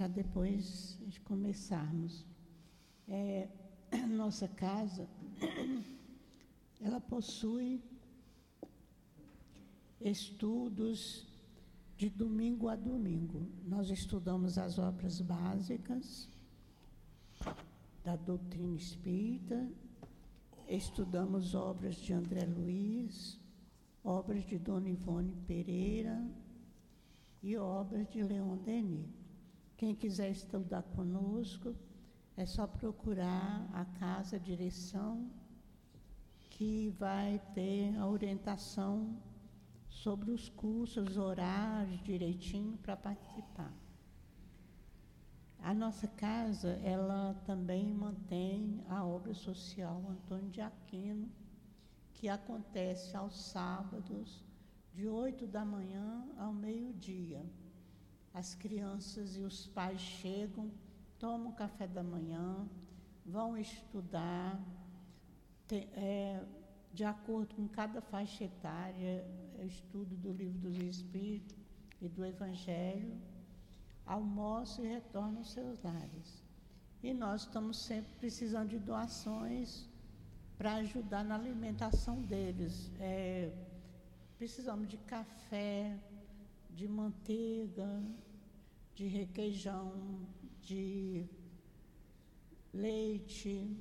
para depois começarmos. É, nossa casa, ela possui estudos de domingo a domingo. Nós estudamos as obras básicas da doutrina espírita, estudamos obras de André Luiz, obras de Dona Ivone Pereira e obras de Leon Denis. Quem quiser estudar conosco, é só procurar a casa, a direção, que vai ter a orientação sobre os cursos, os horários direitinho para participar. A nossa casa, ela também mantém a obra social Antônio de Aquino, que acontece aos sábados, de 8 da manhã ao meio-dia. As crianças e os pais chegam, tomam café da manhã, vão estudar, é, de acordo com cada faixa etária, é estudo do livro dos Espíritos e do Evangelho, almoçam e retornam aos seus lares. E nós estamos sempre precisando de doações para ajudar na alimentação deles. É, precisamos de café, de manteiga, de requeijão, de leite.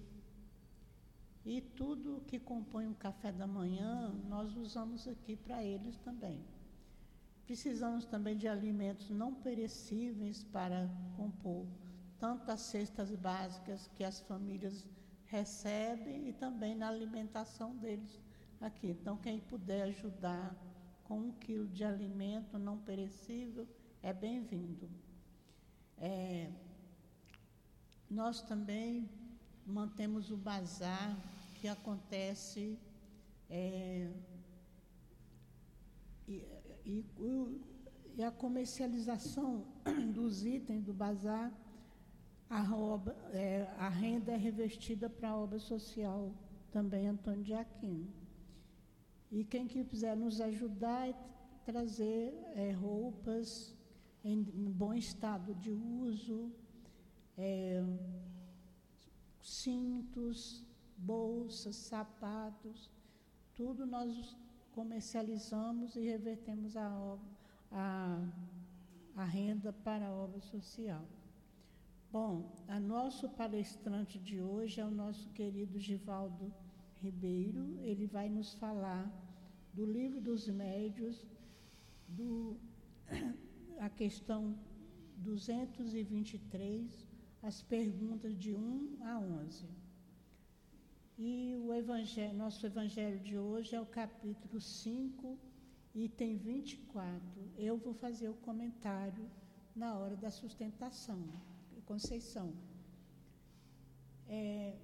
E tudo que compõe o café da manhã, nós usamos aqui para eles também. Precisamos também de alimentos não perecíveis para compor tanto as cestas básicas que as famílias recebem e também na alimentação deles aqui. Então, quem puder ajudar com um quilo de alimento não perecível é bem-vindo. É, nós também mantemos o bazar que acontece é, e, e, e, a comercialização dos itens do bazar, a, obra, é, a renda é revestida para a obra social também Antônio de Aquino. E quem quiser nos ajudar é trazer é, roupas em, bom estado de uso, é, cintos, bolsas, sapatos, tudo nós comercializamos e revertemos a, a, a renda para a obra social. Bom, a nosso palestrante de hoje é o nosso querido Givaldo Ribeiro. Ele vai nos falar do livro dos médios, do, a questão 223, as perguntas de 1 a 11. E o evangelho, nosso evangelho de hoje é o capítulo 5, item 24. Eu vou fazer o comentário na hora da sustentação. Conceição. É,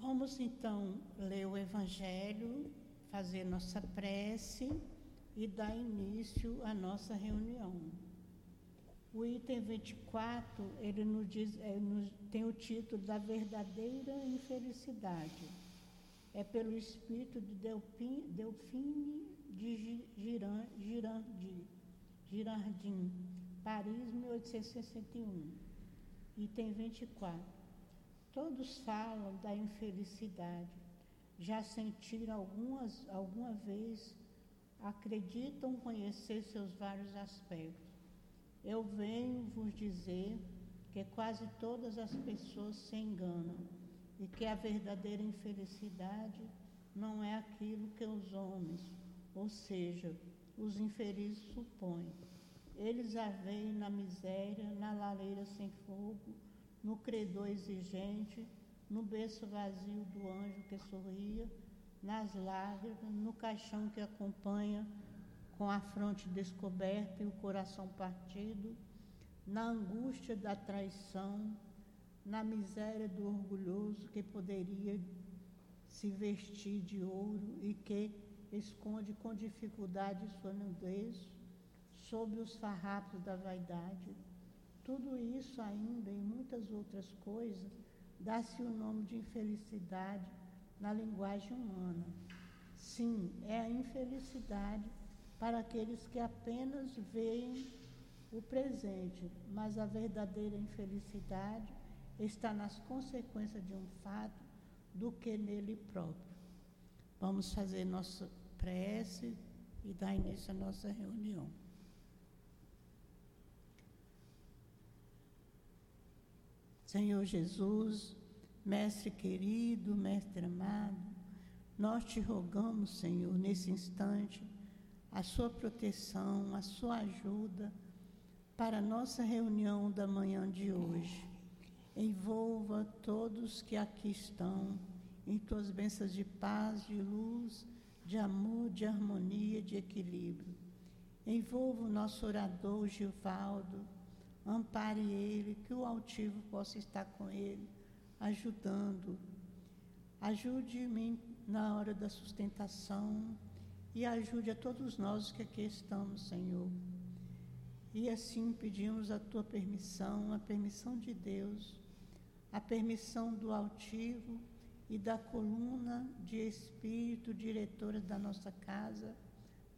vamos então ler o evangelho, fazer nossa prece e dar início à nossa reunião. O item 24, ele nos diz, é, nos, tem o título da verdadeira infelicidade. É pelo espírito de Delpine, Delfine de Girardim, Girardim, Paris, 1861. Item 24. Todos falam da infelicidade. Já sentiram algumas, alguma vez, acreditam conhecer seus vários aspectos eu venho vos dizer que quase todas as pessoas se enganam e que a verdadeira infelicidade não é aquilo que os homens, ou seja, os infelizes supõem. Eles a veem na miséria, na lareira sem fogo, no credor exigente, no berço vazio do anjo que sorria, nas lágrimas, no caixão que acompanha com a fronte descoberta e o coração partido, na angústia da traição, na miséria do orgulhoso que poderia se vestir de ouro e que esconde com dificuldade sua nudez sob os farrapos da vaidade. Tudo isso ainda e muitas outras coisas dá-se o nome de infelicidade na linguagem humana. Sim, é a infelicidade para aqueles que apenas veem o presente, mas a verdadeira infelicidade está nas consequências de um fato do que nele próprio. Vamos fazer nossa prece e dar início à nossa reunião. Senhor Jesus, Mestre querido, Mestre amado, nós te rogamos, Senhor, nesse instante, a sua proteção, a sua ajuda para a nossa reunião da manhã de hoje. Envolva todos que aqui estão em tuas bênçãos de paz, de luz, de amor, de harmonia, de equilíbrio. Envolva o nosso orador Givaldo, ampare ele, que o altivo possa estar com ele, ajudando. Ajude-me na hora da sustentação e ajude a todos nós que aqui estamos, Senhor. E assim pedimos a tua permissão, a permissão de Deus, a permissão do altivo e da coluna de espírito diretora da nossa casa,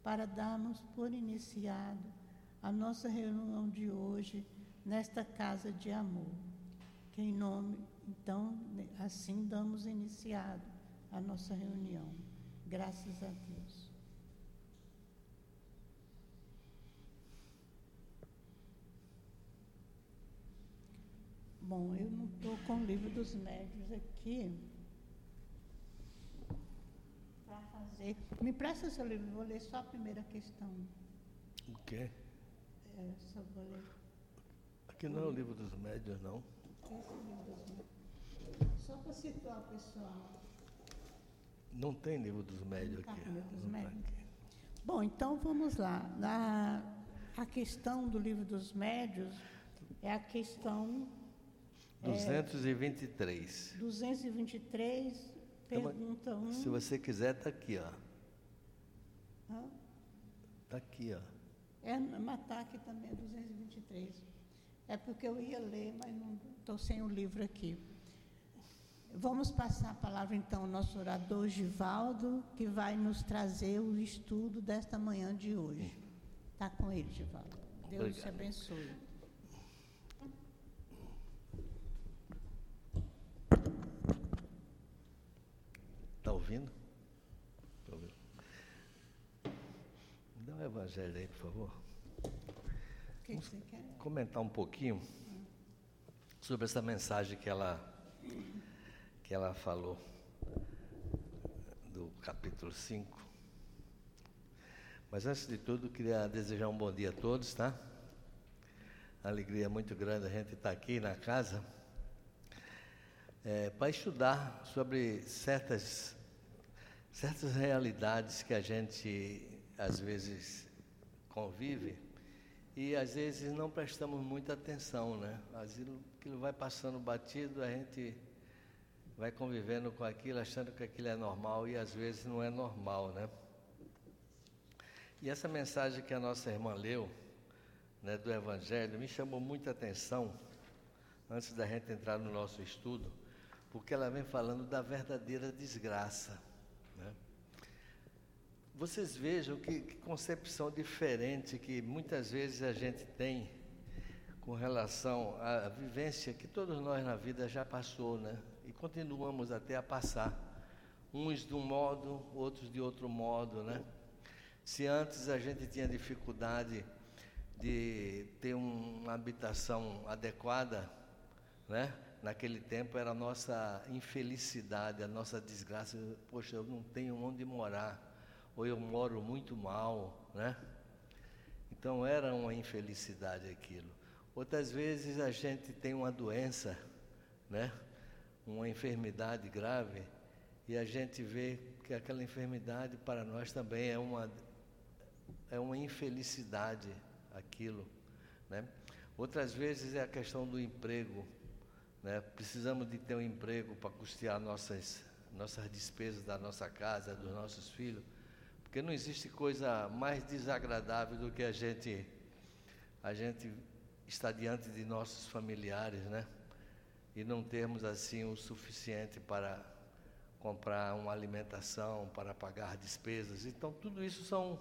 para darmos por iniciado a nossa reunião de hoje nesta casa de amor. Que em nome, então, assim damos iniciado a nossa reunião. Graças a Deus. Bom, eu não estou com o livro dos médios aqui para fazer. Me presta seu livro, vou ler só a primeira questão. O quê? É, só vou ler. Aqui não é o livro dos médios, não. Esse livro dos médios. Só para situar o pessoal. Não tem livro dos médios Tá, aqui. livro dos tá médios. Bom, então vamos lá. Na, a questão do livro dos médios é a questão 223. 223, Então, mas pergunta 1. Se você quiser, está aqui, ó. Está aqui, ó. É, matar aqui também, é 223. É porque eu ia ler, mas não estou sem o livro aqui. Vamos passar a palavra então ao nosso orador Givaldo, que vai nos trazer o estudo desta manhã de hoje. Está com ele, Givaldo. Deus te Obrigado. abençoe. Está ouvindo? Tá ouvindo? Dá o evangelho aí, por favor. O que você quer? Comentar um pouquinho sobre essa mensagem que ela, que ela falou, do capítulo 5. Mas antes de tudo, queria desejar um bom dia a todos, tá? Alegria muito grande a gente estar aqui na casa é, para estudar sobre certas, certas realidades que a gente às vezes convive e às vezes não prestamos muita atenção, né? Aquilo vai passando batido, a gente vai convivendo com aquilo, achando que aquilo é normal e às vezes não é normal, né? E essa mensagem que a nossa irmã leu, né, do Evangelho, me chamou muita atenção antes da gente entrar no nosso estudo, porque ela vem falando da verdadeira desgraça. Né? Vocês vejam que, que concepção diferente que muitas vezes a gente tem com relação à vivência que todos nós na vida já passou, né? E continuamos até a passar. Uns de um modo, outros de outro modo, né? Se antes a gente tinha dificuldade de ter um- uma habitação adequada, né? Naquele tempo era a nossa infelicidade, a nossa desgraça. Poxa, eu não tenho onde morar, ou eu moro muito mal, né? Então era uma infelicidade aquilo. Outras vezes a gente tem uma doença, né? Uma enfermidade grave e a gente vê que aquela enfermidade para nós também é uma é uma infelicidade aquilo, né? Outras vezes é a questão do emprego, né? Precisamos de ter um emprego para custear nossas nossas despesas da nossa casa, dos nossos filhos, porque não existe coisa mais desagradável do que a gente a gente estar diante de nossos familiares, né? E não termos assim o suficiente para comprar uma alimentação, para pagar despesas. Então tudo isso são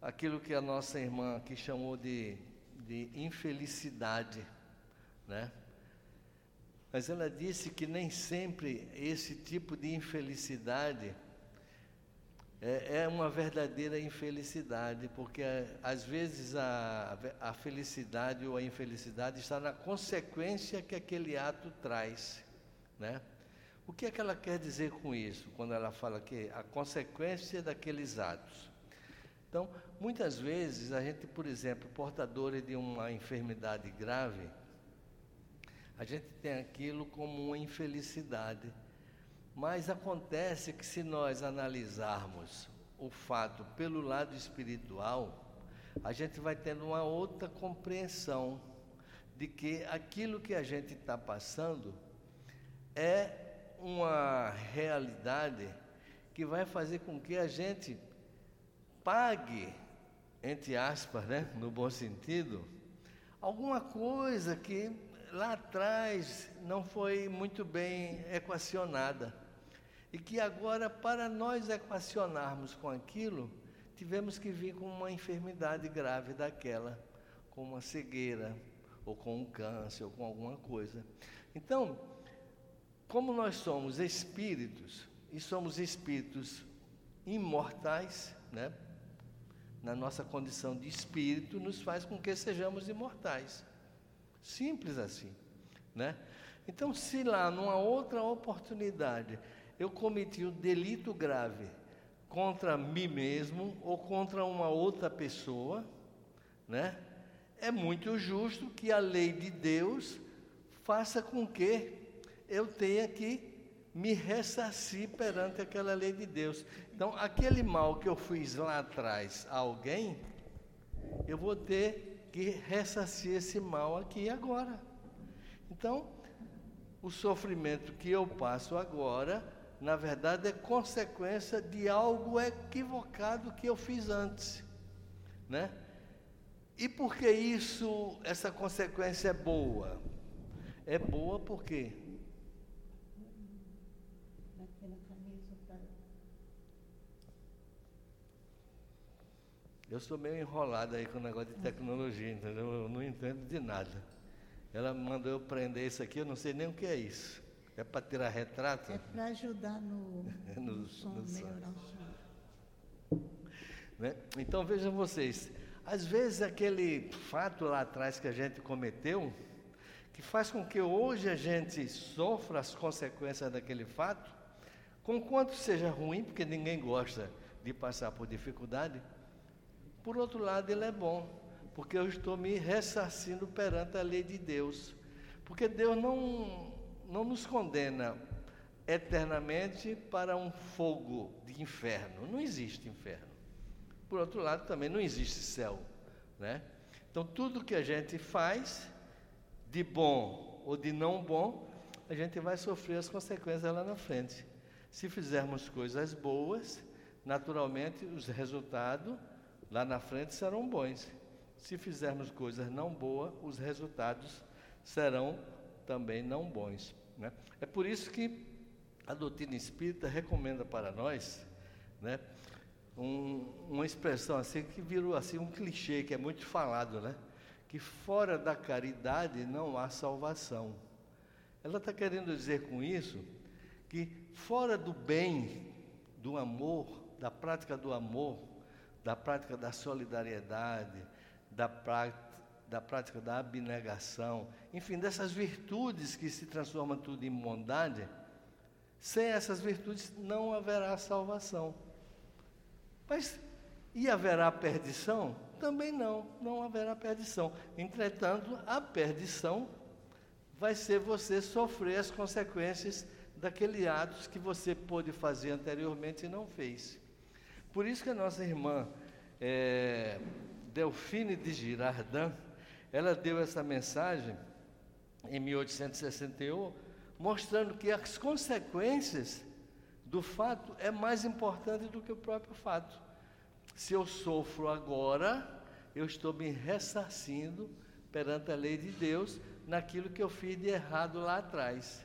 aquilo que a nossa irmã aqui chamou de, de infelicidade, né? Mas ela disse que nem sempre esse tipo de infelicidade é, é uma verdadeira infelicidade, porque às vezes a, a felicidade ou a infelicidade está na consequência que aquele ato traz, né? O que é que ela quer dizer com isso, quando ela fala que a consequência daqueles atos? Então, muitas vezes a gente, por exemplo, portador de uma enfermidade grave, a gente tem aquilo como uma infelicidade. Mas acontece que se nós analisarmos o fato pelo lado espiritual, a gente vai tendo uma outra compreensão de que aquilo que a gente está passando é uma realidade que vai fazer com que a gente pague, entre aspas, né, no bom sentido, alguma coisa que lá atrás não foi muito bem equacionada. E que agora, para nós equacionarmos com aquilo, tivemos que vir com uma enfermidade grave daquela, com uma cegueira, ou com um câncer, ou com alguma coisa. Então, como nós somos espíritos, e somos espíritos imortais, né? na nossa condição de espírito, nos faz com que sejamos imortais. Simples assim, né? Então, se lá numa outra oportunidade eu cometi um delito grave contra mim mesmo ou contra uma outra pessoa, né? É muito justo que a lei de Deus faça com que eu tenha que me ressarcir perante aquela lei de Deus. Então, aquele mal que eu fiz lá atrás a alguém, eu vou ter que ressarcir esse mal aqui agora. Então, o sofrimento que eu passo agora, na verdade, é consequência de algo equivocado que eu fiz antes, né? E por que isso, essa consequência é boa? É boa porque Eu sou meio enrolado aí com o negócio de tecnologia, entendeu? Eu não entendo de nada. Ela mandou eu prender isso aqui, eu não sei nem o que é isso. É para tirar retrato? É para ajudar no, no, no som, no som. Né? Então vejam vocês, às vezes aquele fato lá atrás que a gente cometeu, que faz com que hoje a gente sofra as consequências daquele fato, com quanto seja ruim, porque ninguém gosta de passar por dificuldade, por outro lado, ele é bom, porque eu estou me ressarcindo perante a lei de Deus. Porque Deus não, não nos condena eternamente para um fogo de inferno. Não existe inferno. Por outro lado, também não existe céu. Né? Então, tudo que a gente faz, de bom ou de não bom, a gente vai sofrer as consequências lá na frente. Se fizermos coisas boas, naturalmente os resultados lá na frente serão bons. Se fizermos coisas não boas, os resultados serão também não bons. Né? É por isso que a doutrina espírita recomenda para nós né, um, uma expressão assim que virou assim um clichê que é muito falado, né? Que fora da caridade não há salvação. Ela está querendo dizer com isso que fora do bem, do amor, da prática do amor, da prática da solidariedade, da, da prática da abnegação, enfim, dessas virtudes que se transformam tudo em bondade, sem essas virtudes não haverá salvação. Mas e haverá perdição? Também não, não haverá perdição. Entretanto, a perdição vai ser você sofrer as consequências daquele atos que você pôde fazer anteriormente e não fez. Por isso que a nossa irmã é, Delfine de Girardin, ela deu essa mensagem em 1861, mostrando que as consequências do fato é mais importante do que o próprio fato. Se eu sofro agora, eu estou me ressarcindo perante a lei de Deus naquilo que eu fiz de errado lá atrás.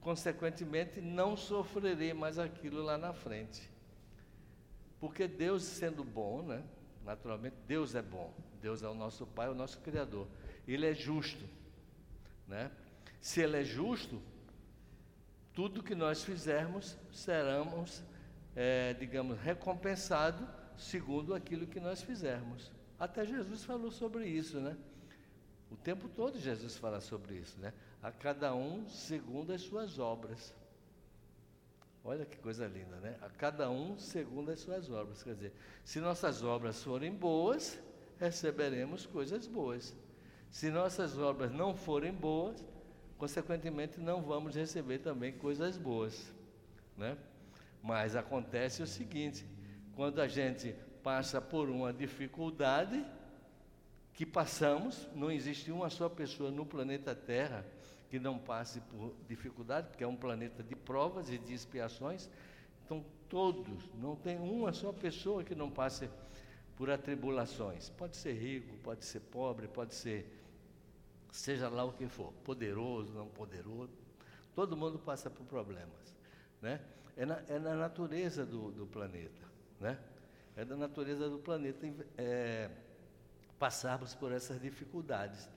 Consequentemente, não sofrerei mais aquilo lá na frente. Porque Deus, sendo bom, né, Naturalmente, Deus é bom. Deus é o nosso Pai, o nosso Criador. Ele é justo. Né? Se Ele é justo, tudo que nós fizermos seremos, é, digamos, recompensados segundo aquilo que nós fizermos. Até Jesus falou sobre isso, né? O tempo todo Jesus fala sobre isso, né? A cada um segundo as suas obras. Olha que coisa linda, né? A cada um segundo as suas obras. Quer dizer, se nossas obras forem boas, receberemos coisas boas. Se nossas obras não forem boas, consequentemente não vamos receber também coisas boas, né? Mas acontece o seguinte, quando a gente passa por uma dificuldade que passamos, não existe uma só pessoa no planeta Terra que não passe por dificuldade, porque é um planeta de provas e de expiações. Então, todos, não tem uma só pessoa que não passe por atribulações. Pode ser rico, pode ser pobre, pode ser, seja lá o que for, poderoso, não poderoso. Todo mundo passa por problemas. Né? É, na, é na natureza do, do, planeta. Né? É da natureza do planeta é, passarmos por essas dificuldades.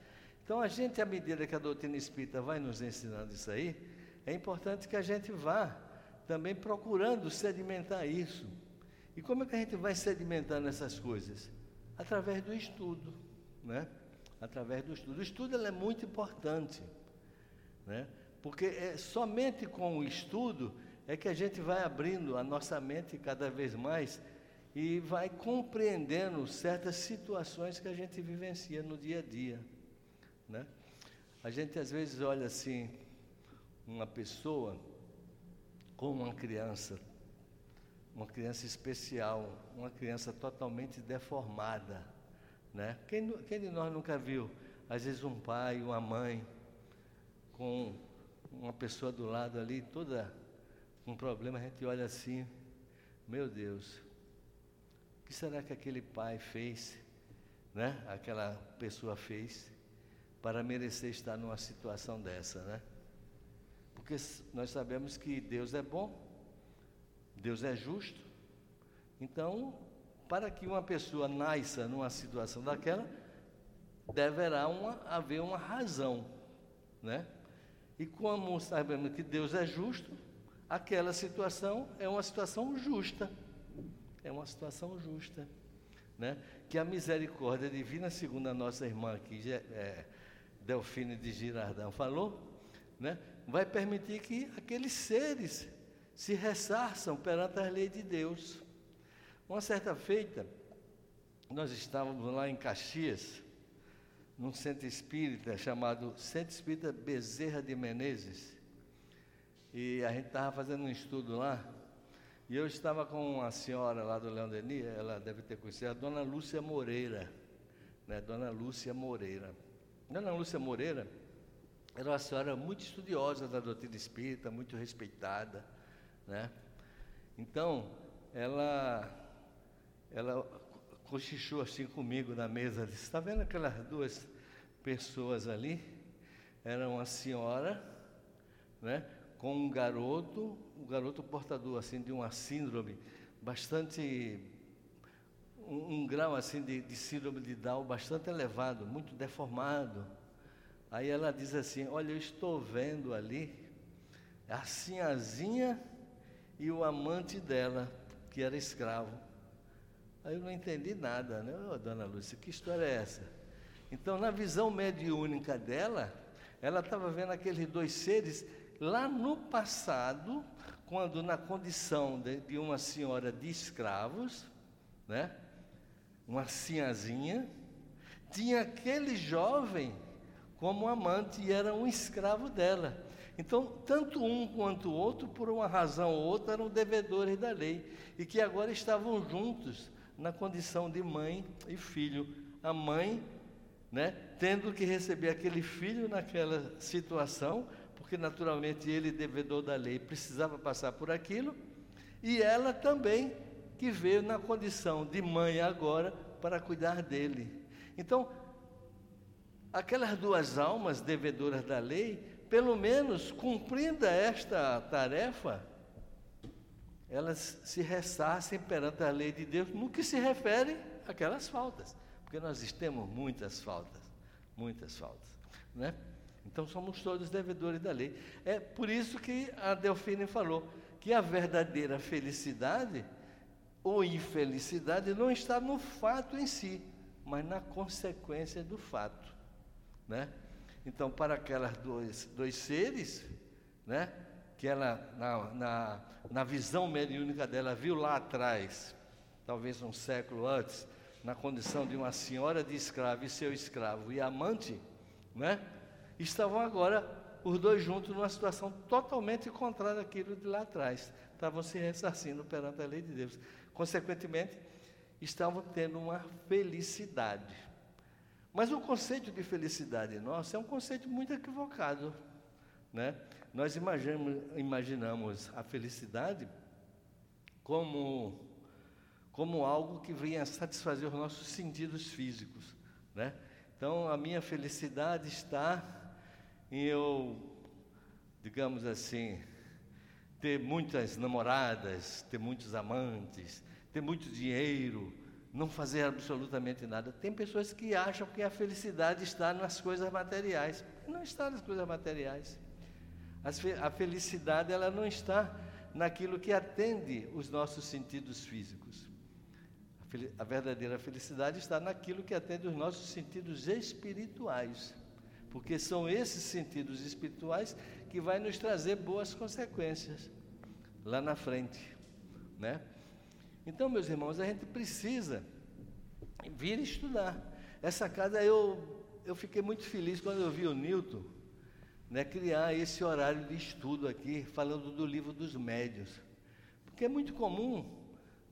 Então, a gente, à medida que a doutrina espírita vai nos ensinando isso aí, é importante que a gente vá também procurando sedimentar isso. E como é que a gente vai sedimentando essas coisas? Através do estudo, né? Através do estudo. O estudo é muito importante, né? Porque é somente com o estudo é que a gente vai abrindo a nossa mente cada vez mais e vai compreendendo certas situações que a gente vivencia no dia a dia. Né? A gente às vezes olha assim, uma pessoa como uma criança, uma criança especial, uma criança totalmente deformada. Né? Quem, quem de nós nunca viu, às vezes, um pai, uma mãe, com uma pessoa do lado ali, toda com um problema, a gente olha assim, meu Deus, o que será que aquele pai fez, né? Aquela pessoa fez para merecer estar numa situação dessa, né? Porque nós sabemos que Deus é bom, Deus é justo. Então, para que uma pessoa nasça numa situação daquela, deverá uma, haver uma razão, né? E como sabemos que Deus é justo, aquela situação é uma situação justa. É uma situação justa, né? Que a misericórdia divina, segundo a nossa irmã aqui, é, Delfine de Girardão falou, né, vai permitir que aqueles seres se ressarçam perante as leis de Deus. Uma certa feita, nós estávamos lá em Caxias, num centro espírita chamado Centro Espírita Bezerra de Menezes, e a gente estava fazendo um estudo lá, e eu estava com uma senhora lá do Leão Denis, ela deve ter conhecido, a dona Lúcia Moreira, né, dona Lúcia Moreira. Dona Lúcia Moreira era uma senhora muito estudiosa da doutrina espírita, muito respeitada, né? Então, ela, ela cochichou assim comigo na mesa, disse, está vendo aquelas duas pessoas ali? Era uma senhora, né? Com um garoto, um garoto portador assim de uma síndrome bastante um, um grau assim de, de síndrome de Down bastante elevado, muito deformado. Aí ela diz assim: Olha, eu estou vendo ali a sinhazinha e o amante dela, que era escravo. Aí eu não entendi nada, né? Oh, dona Lúcia, que história é essa? Então, na visão mediúnica dela, ela estava vendo aqueles dois seres lá no passado, quando na condição de, de uma senhora de escravos, né? uma sinhazinha, tinha aquele jovem como amante e era um escravo dela. Então, tanto um quanto o outro, por uma razão ou outra, eram devedores da lei e que agora estavam juntos na condição de mãe e filho. A mãe, né, tendo que receber aquele filho naquela situação, porque naturalmente ele, devedor da lei, precisava passar por aquilo, e ela também que veio na condição de mãe agora para cuidar dele. Então, aquelas duas almas devedoras da lei, pelo menos cumprindo esta tarefa, elas se ressarcem perante a lei de Deus no que se refere aquelas faltas, porque nós temos muitas faltas, muitas faltas, né? Então somos todos devedores da lei. É por isso que a Delfine falou que a verdadeira felicidade ou infelicidade não está no fato em si, mas na consequência do fato, né? Então, para aquelas dois, dois seres, né, que ela, na, na, na visão mediúnica dela, viu lá atrás, talvez um século antes, na condição de uma senhora de escravo e seu escravo e amante, né, estavam agora os dois juntos numa situação totalmente contrária àquilo de lá atrás. Estavam se ressarcindo perante a lei de Deus. Consequentemente, estavam tendo uma felicidade. Mas o conceito de felicidade nosso é um conceito muito equivocado. Né? Nós imaginamos, imaginamos a felicidade como, como algo que venha satisfazer os nossos sentidos físicos. Né? Então, a minha felicidade está em eu, digamos assim, ter muitas namoradas, ter muitos amantes, ter muito dinheiro, não fazer absolutamente nada. Tem pessoas que acham que a felicidade está nas coisas materiais. Não está nas coisas materiais. A felicidade ela não está naquilo que atende os nossos sentidos físicos. A verdadeira felicidade está naquilo que atende os nossos sentidos espirituais. Porque são esses sentidos espirituais que vai nos trazer boas consequências lá na frente, né? Então, meus irmãos, a gente precisa vir estudar. Essa casa eu, eu fiquei muito feliz quando eu vi o Newton né, criar esse horário de estudo aqui, falando do livro dos médios. Porque é muito comum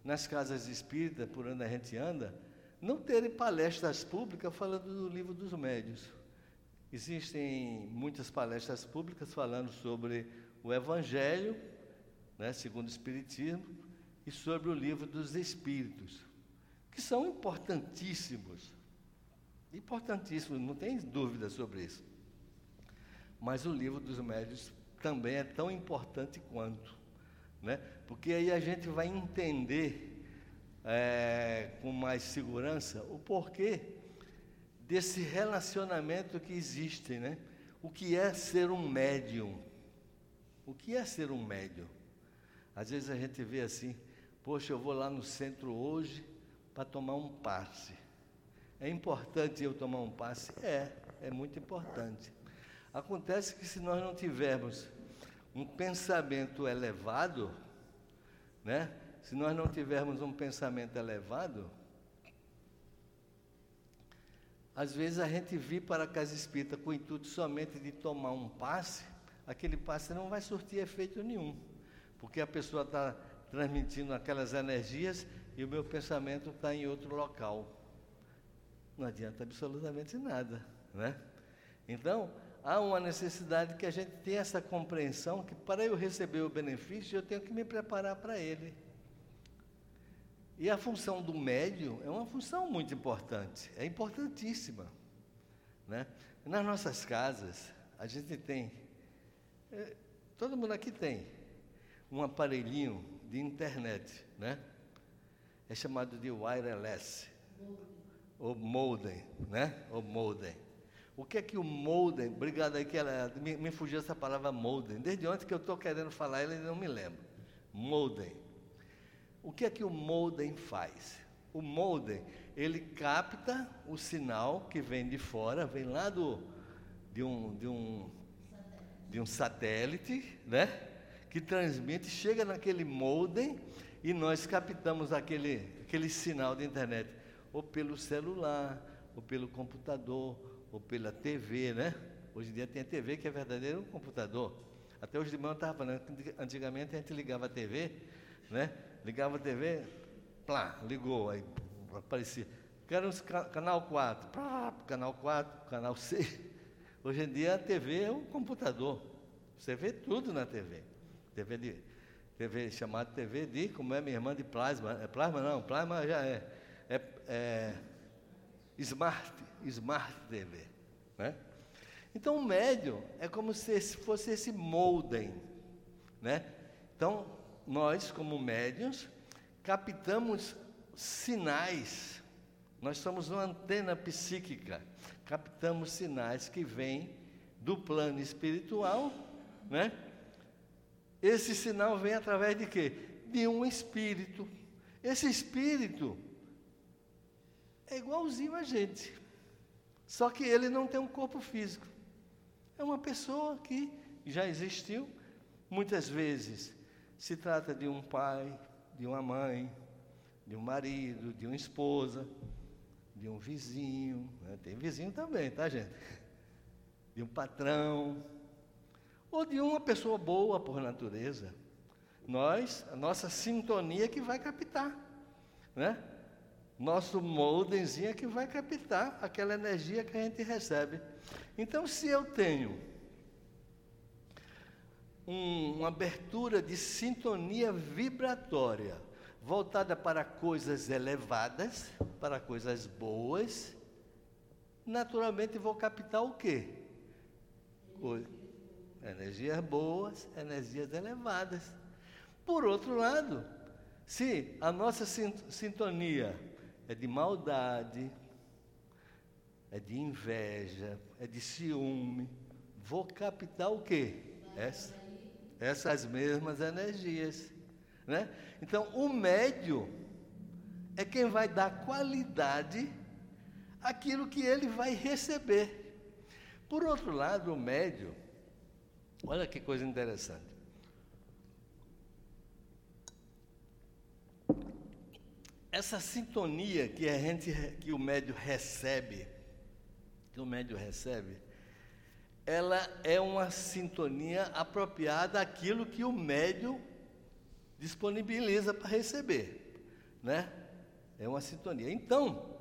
nas casas espíritas, por onde a gente anda, não terem palestras públicas falando do livro dos médios. Existem muitas palestras públicas falando sobre o Evangelho, né, segundo o Espiritismo, e sobre o livro dos Espíritos, que são importantíssimos. Importantíssimos, não tem dúvida sobre isso. Mas o livro dos médios também é tão importante quanto, né? Porque aí a gente vai entender é, com mais segurança o porquê desse relacionamento que existe, né? O que é ser um médium? O que é ser um médium? Às vezes a gente vê assim, Poxa, eu vou lá no centro hoje para tomar um passe. É importante eu tomar um passe? É, é muito importante. Acontece que se nós não tivermos um pensamento elevado, né? Se nós não tivermos um pensamento elevado, às vezes a gente vir para a casa espírita com o intuito somente de tomar um passe, aquele passe não vai surtir efeito nenhum, porque a pessoa está transmitindo aquelas energias e o meu pensamento está em outro local. Não adianta absolutamente nada, né? Então, há uma necessidade que a gente tenha essa compreensão que para eu receber o benefício, eu tenho que me preparar para ele. E a função do médium é uma função muito importante, é importantíssima. Né? Nas nossas casas, a gente tem, é, todo mundo aqui tem, um aparelhinho de internet, né? É chamado de wireless, ou modem, né? O modem. O que é que o modem, obrigado aí que ela, me, me fugiu essa palavra modem, desde ontem que eu estou querendo falar, ele não me lembra. Modem. O que é que o modem faz? O modem, ele capta o sinal que vem de fora, vem lá do, de, um, de, um, de um satélite, né? Que transmite, chega naquele modem e nós captamos aquele, aquele sinal de internet, ou pelo celular, ou pelo computador, ou pela TV, né? Hoje em dia tem a TV que é verdadeiro computador. Até hoje de manhã eu estava falando, antigamente a gente ligava a TV, né? Ligava a TV, plá, ligou, aí aparecia. Quero canal 4, plá, canal 4, canal 6. Hoje em dia a TV é um computador. Você vê tudo na TV. TV, de, TV chamada TV de, como é minha irmã, de plasma. É plasma não, plasma já é. É, é Smart, Smart TV. Né? Então o médium é como se fosse esse molden. Né? Então, nós, como médiums, captamos sinais Nós somos uma antena psíquica, captamos sinais que vêm do plano espiritual, né? Esse sinal vem através de quê? De um espírito. Esse espírito é igualzinho a gente, só que ele não tem um corpo físico. É uma pessoa que já existiu, muitas vezes se trata de um pai, de uma mãe, de um marido, de uma esposa, de um vizinho, né? tem vizinho também, tá gente? De um patrão, ou de uma pessoa boa por natureza. Nós, a nossa sintonia que vai captar, né? Nosso moldenzinho é que vai captar aquela energia que a gente recebe. Então, se eu tenho um, uma abertura de sintonia vibratória voltada para coisas elevadas, para coisas boas, naturalmente vou captar o quê? Energias boas, energias elevadas. Por outro lado, se a nossa sintonia é de maldade, é de inveja, é de ciúme, vou captar o quê? Essa, essas mesmas energias. Né? Então, o médio é quem vai dar qualidade àquilo que ele vai receber. Por outro lado, o médio, olha que coisa interessante. Essa sintonia que a gente, que o médio recebe, que o médio recebe, ela é uma sintonia apropriada àquilo que o médio disponibiliza para receber, né? É uma sintonia. Então,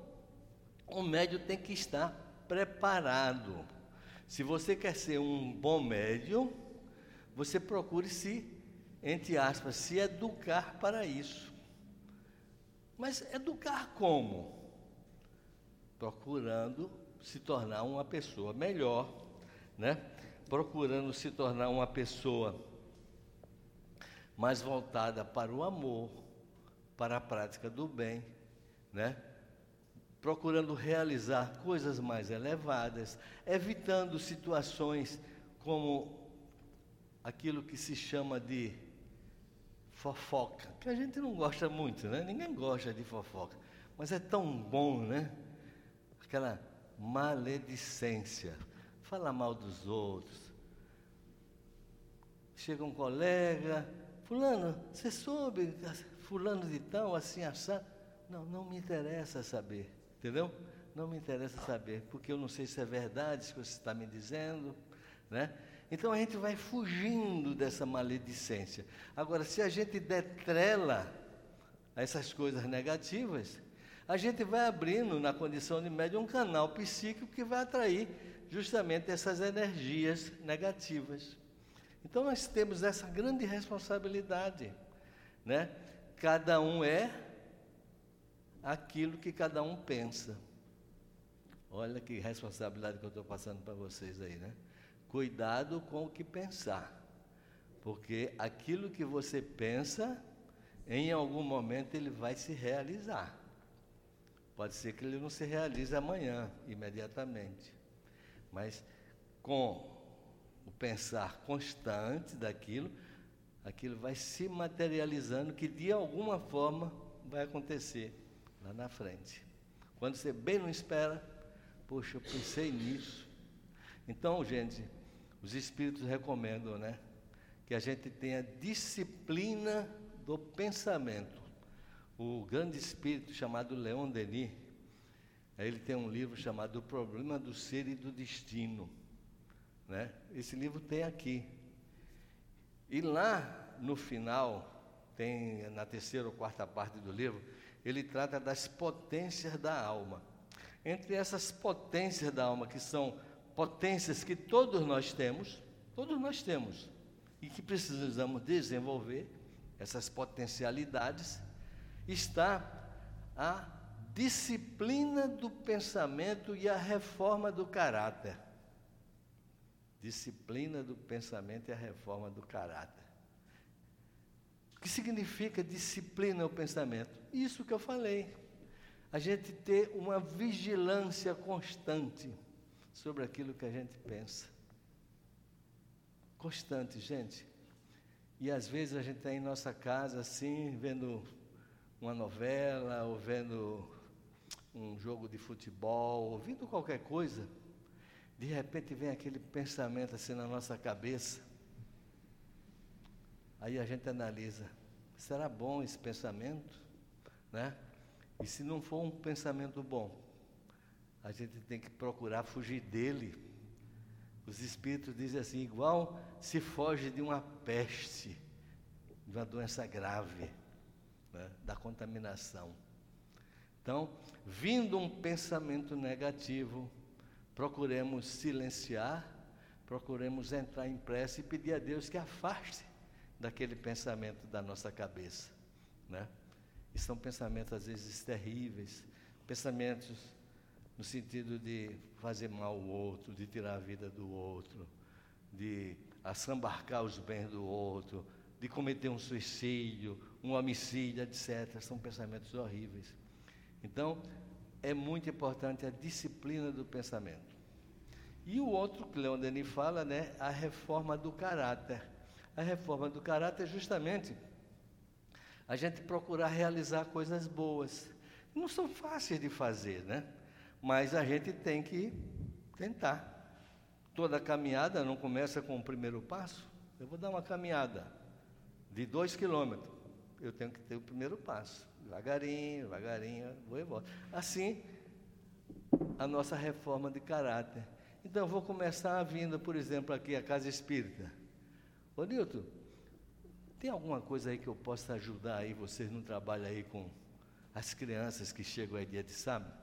o médio tem que estar preparado. Se você quer ser um bom médium, você procure se, entre aspas, se educar para isso. Mas educar como? Procurando se tornar uma pessoa melhor, né? Procurando se tornar uma pessoa mais voltada para o amor, para a prática do bem, né? Procurando realizar coisas mais elevadas, evitando situações como aquilo que se chama de fofoca, que a gente não gosta muito, né? Ninguém gosta de fofoca, mas é tão bom, né? Aquela maledicência, falar mal dos outros. Chega um colega, Fulano, você soube, fulano de tal, assim, assado? Não, não me interessa saber, entendeu? Não me interessa saber, porque eu não sei se é verdade, se você está me dizendo, né? Então a gente vai fugindo dessa maledicência. Agora, se a gente detrela essas coisas negativas, a gente vai abrindo, na condição de médio, um canal psíquico que vai atrair justamente essas energias negativas. Então nós temos essa grande responsabilidade, né? Cada um é aquilo que cada um pensa. Olha que responsabilidade que eu estou passando para vocês aí, né? Cuidado com o que pensar, porque aquilo que você pensa, em algum momento ele vai se realizar. Pode ser que ele não se realize amanhã, imediatamente, mas com o pensar constante daquilo, aquilo vai se materializando, que de alguma forma vai acontecer lá na frente. Quando você bem não espera, poxa, eu pensei nisso. Então, gente, os espíritos recomendam, né? Que a gente tenha disciplina do pensamento. O grande espírito chamado Leon Denis, ele tem um livro chamado O Problema do Ser e do Destino. Né? Esse livro tem aqui. E lá no final, tem na terceira ou quarta parte do livro, ele trata das potências da alma. Entre essas potências da alma, que são potências que todos nós temos, todos nós temos, e que precisamos desenvolver, essas potencialidades, está a disciplina do pensamento e a reforma do caráter. Disciplina do pensamento e a reforma do caráter. Que significa disciplina o pensamento? Isso que eu falei. a gente ter uma vigilância constante sobre aquilo que a gente pensa. Constante, gente. E às vezes a gente está em nossa casa assim, vendo uma novela, ou vendo um jogo de futebol, ouvindo qualquer coisa, de repente vem aquele pensamento assim na nossa cabeça. Aí a gente analisa, será bom esse pensamento? Né? E se não for um pensamento bom, a gente tem que procurar fugir dele. Os espíritos dizem assim, igual se foge de uma peste, de uma doença grave, né? da contaminação. Então, vindo um pensamento negativo, procuremos silenciar, procuremos entrar em prece e pedir a Deus que afaste daquele pensamento da nossa cabeça, né? E são pensamentos às vezes terríveis, pensamentos no sentido de fazer mal ao outro, de tirar a vida do outro, de assambarcar os bens do outro, de cometer um suicídio, um homicídio, etc. São pensamentos horríveis. Então, é muito importante a disciplina do pensamento. E o outro que Leon Denis fala, né, a reforma do caráter. A reforma do caráter é justamente a gente procurar realizar coisas boas. Não são fáceis de fazer, né? Mas a gente tem que tentar. Toda caminhada não começa com o primeiro passo. Eu vou dar uma caminhada de dois quilômetros. Eu tenho que ter o primeiro passo. Devagarinho, devagarinho, vou e volto. Assim, a nossa reforma de caráter. Então, eu vou começar a por exemplo, aqui à Casa Espírita. Ô, Nilton, tem alguma coisa aí que eu possa ajudar aí, vocês não trabalham aí com as crianças que chegam aí dia de sábado?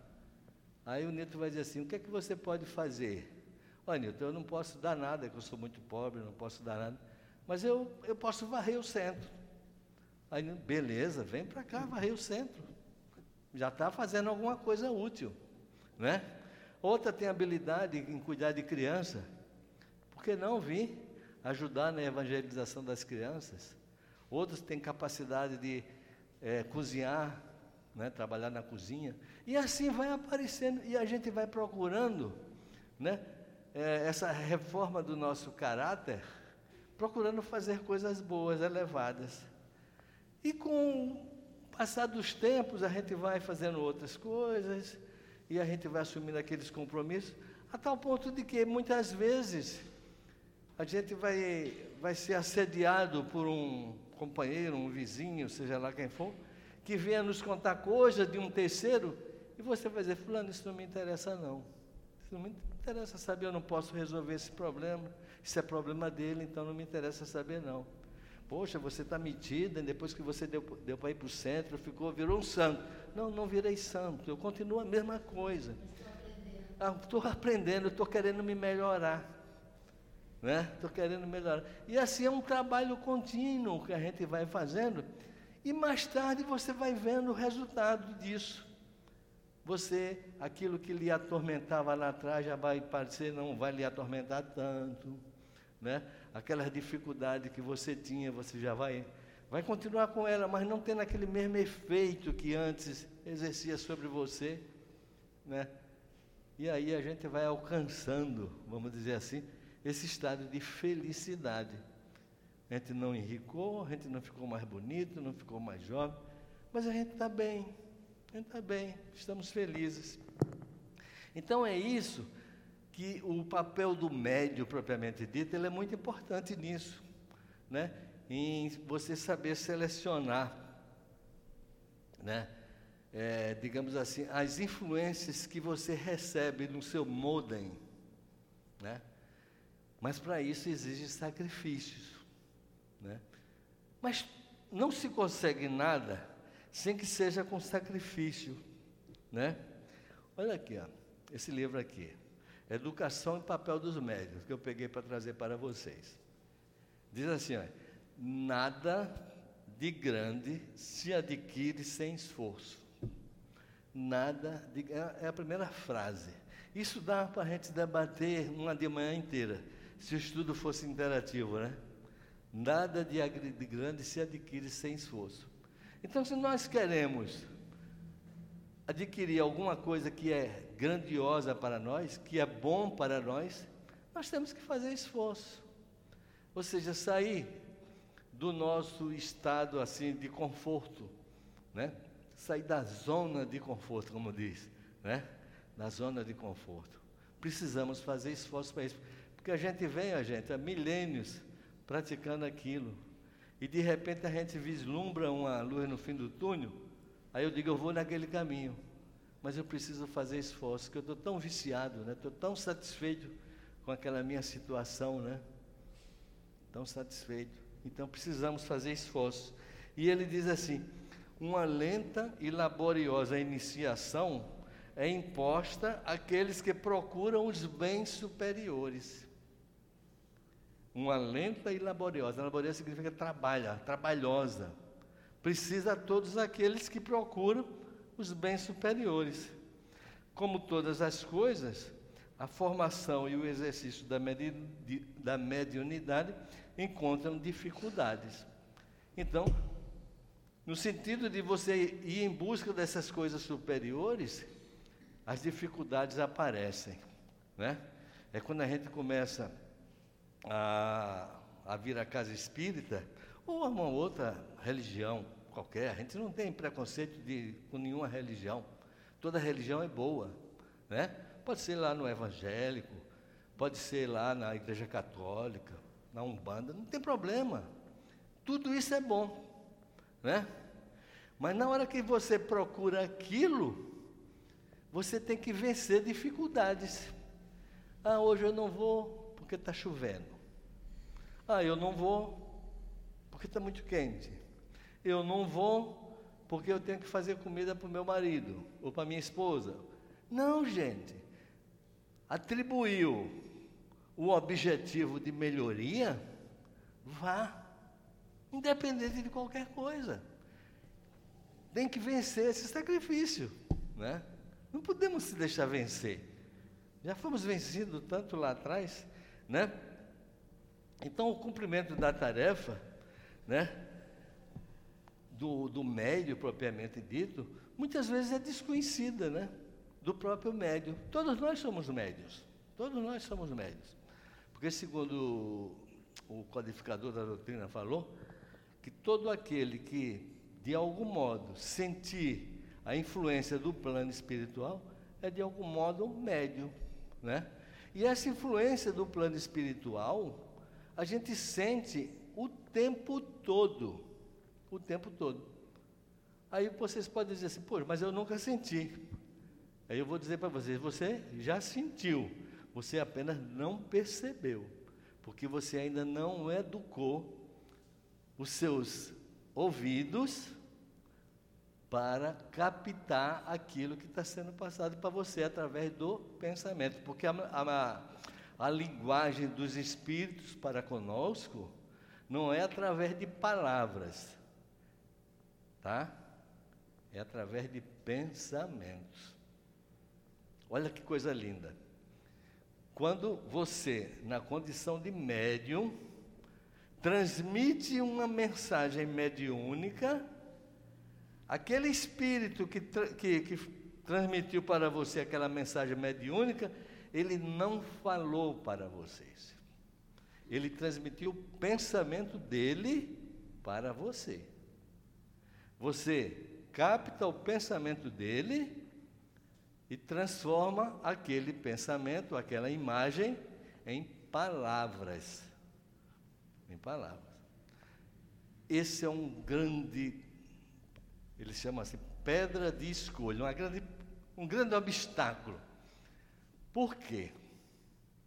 Aí o Nilton vai dizer assim, o que é que você pode fazer? Olha, Nilton, eu não posso dar nada, que eu sou muito pobre, não posso dar nada. Mas eu, eu posso varrer o centro. Aí, beleza, vem para cá, varrer o centro. Já está fazendo alguma coisa útil. Né? Outra tem habilidade em cuidar de criança. Por que não vir ajudar na evangelização das crianças? Outros têm capacidade de é, cozinhar, né, trabalhar na cozinha. E assim vai aparecendo, e a gente vai procurando né, é, essa reforma do nosso caráter procurando fazer coisas boas, elevadas. E com o passar dos tempos, a gente vai fazendo outras coisas, e a gente vai assumindo aqueles compromissos, a tal ponto de que muitas vezes a gente vai, vai ser assediado por um companheiro, um vizinho, seja lá quem for, que venha nos contar coisas de um terceiro, e você vai dizer, fulano, isso não me interessa não. Isso não me interessa saber, eu não posso resolver esse problema. Isso é problema dele, então não me interessa saber, não. Poxa, você está metida, depois que você deu, deu para ir para o centro, ficou, virou um santo. Não, não virei santo, eu continuo a mesma coisa. Estou ah, aprendendo, estou querendo me melhorar. Estou né? querendo melhorar. E assim é um trabalho contínuo que a gente vai fazendo. E mais tarde você vai vendo o resultado disso. Você, aquilo que lhe atormentava lá atrás, já vai parecer, não vai lhe atormentar tanto né? Aquelas dificuldades que você tinha, você já vai vai continuar com ela, mas não tendo aquele mesmo efeito que antes exercia sobre você, né? E aí a gente vai alcançando, vamos dizer assim, esse estado de felicidade. A gente não enricou, a gente não ficou mais bonito, não ficou mais jovem, mas a gente está bem, a gente está bem, estamos felizes. Então é isso que o papel do médio, propriamente dito, ele é muito importante nisso, né? em você saber selecionar, né? É, digamos assim, as influências que você recebe no seu modem, né? Mas para isso exige sacrifícios, né? Mas não se consegue nada sem que seja com sacrifício, né? Olha aqui, ó, esse livro aqui. Educação e papel dos médios, que eu peguei para trazer para vocês. Diz assim: ó, nada de grande se adquire sem esforço. Nada de, é, é a primeira frase. Isso dá para a gente debater uma de manhã inteira, se o estudo fosse interativo, né? Nada de, de grande se adquire sem esforço. Então, se nós queremos adquirir alguma coisa que é grandiosa para nós, que é bom para nós, nós temos que fazer esforço. Ou seja, sair do nosso estado assim de conforto, né? Sair da zona de conforto, como diz, né? Da zona de conforto. Precisamos fazer esforço para isso, porque a gente vem, a gente, há milênios praticando aquilo, e de repente a gente vislumbra uma luz no fim do túnel Aí eu digo, eu vou naquele caminho, mas eu preciso fazer esforço, porque eu estou tão viciado, né? Estou tão satisfeito com aquela minha situação, né? Tão satisfeito. Então precisamos fazer esforço. E ele diz assim: uma lenta e laboriosa iniciação é imposta àqueles que procuram os bens superiores. Uma lenta e laboriosa. Laboriosa significa trabalha, trabalhosa precisa a todos aqueles que procuram os bens superiores. Como todas as coisas, a formação e o exercício da, medi da mediunidade encontram dificuldades. Então, no sentido de você ir em busca dessas coisas superiores, as dificuldades aparecem. Né? É quando a gente começa a, a vir à casa espírita, ou uma outra religião qualquer. A gente não tem preconceito de, com nenhuma religião. Toda religião é boa. Né? Pode ser lá no evangélico, pode ser lá na igreja católica, na Umbanda, não tem problema. Tudo isso é bom. Né? Mas na hora que você procura aquilo, você tem que vencer dificuldades. Ah, hoje eu não vou porque está chovendo. Ah, eu não vou porque está muito quente. Eu não vou porque eu tenho que fazer comida para o meu marido ou para minha esposa. Não, gente. Atribuiu o objetivo de melhoria, vá, independente de qualquer coisa. Tem que vencer esse sacrifício, né? Não podemos se deixar vencer. Já fomos vencidos tanto lá atrás, né? Então, o cumprimento da tarefa né, do, do médio propriamente dito, muitas vezes é desconhecida, né, do próprio médio. Todos nós somos médios, todos nós somos médios. Porque segundo o, codificador da doutrina falou, que todo aquele que, de algum modo, sentir a influência do plano espiritual, é de algum modo um médio, né? E essa influência do plano espiritual, a gente sente o tempo todo. O tempo todo. Aí vocês podem dizer assim, pô, mas eu nunca senti. Aí eu vou dizer para vocês, você já sentiu, você apenas não percebeu, porque você ainda não educou os seus ouvidos para captar aquilo que está sendo passado para você através do pensamento, porque a, a, a linguagem dos espíritos para conosco não é através de palavras, tá? É através de pensamentos. Olha que coisa linda. Quando você, na condição de médium, transmite uma mensagem mediúnica, aquele espírito que, que, que transmitiu para você aquela mensagem mediúnica, ele não falou para vocês ele transmitiu o pensamento dele para você. Você capta o pensamento dele e transforma aquele pensamento, aquela imagem, em palavras. Em palavras. Esse é um grande, ele chama assim, pedra de escolha, grande, um grande obstáculo. Por quê?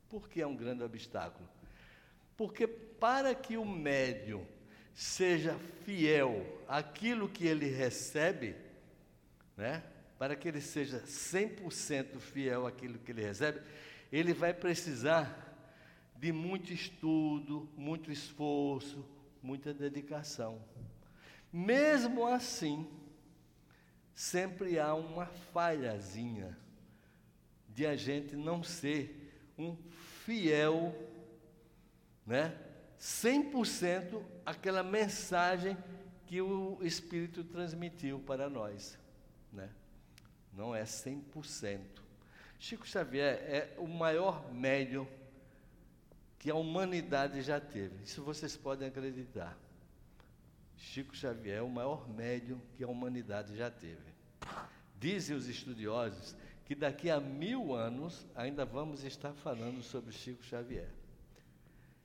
Por que é um grande obstáculo? Porque para que o médium seja fiel àquilo que ele recebe, né? Para que ele seja 100% fiel àquilo que ele recebe, ele vai precisar de muito estudo, muito esforço, muita dedicação. Mesmo assim, sempre há uma falhazinha de a gente não ser um fiel né? 100% aquela mensagem que o Espírito transmitiu para nós, né? não é 100%. Chico Xavier é o maior médium que a humanidade já teve. Isso vocês podem acreditar. Chico Xavier é o maior médium que a humanidade já teve. Dizem os estudiosos que daqui a mil anos ainda vamos estar falando sobre Chico Xavier.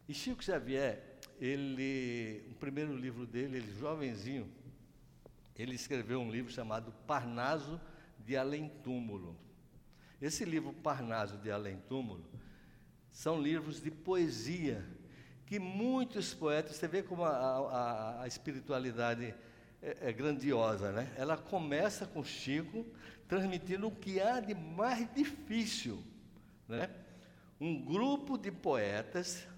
E Chico Xavier, ele, o primeiro livro dele, ele jovenzinho, ele escreveu um livro chamado Parnaso de Além Túmulo. Esse livro Parnaso de Além Túmulo são livros de poesia que muitos poetas, você vê como a, a, a espiritualidade é, é, grandiosa, né? Ela começa com Chico transmitindo o que há de mais difícil, né? Um grupo de poetas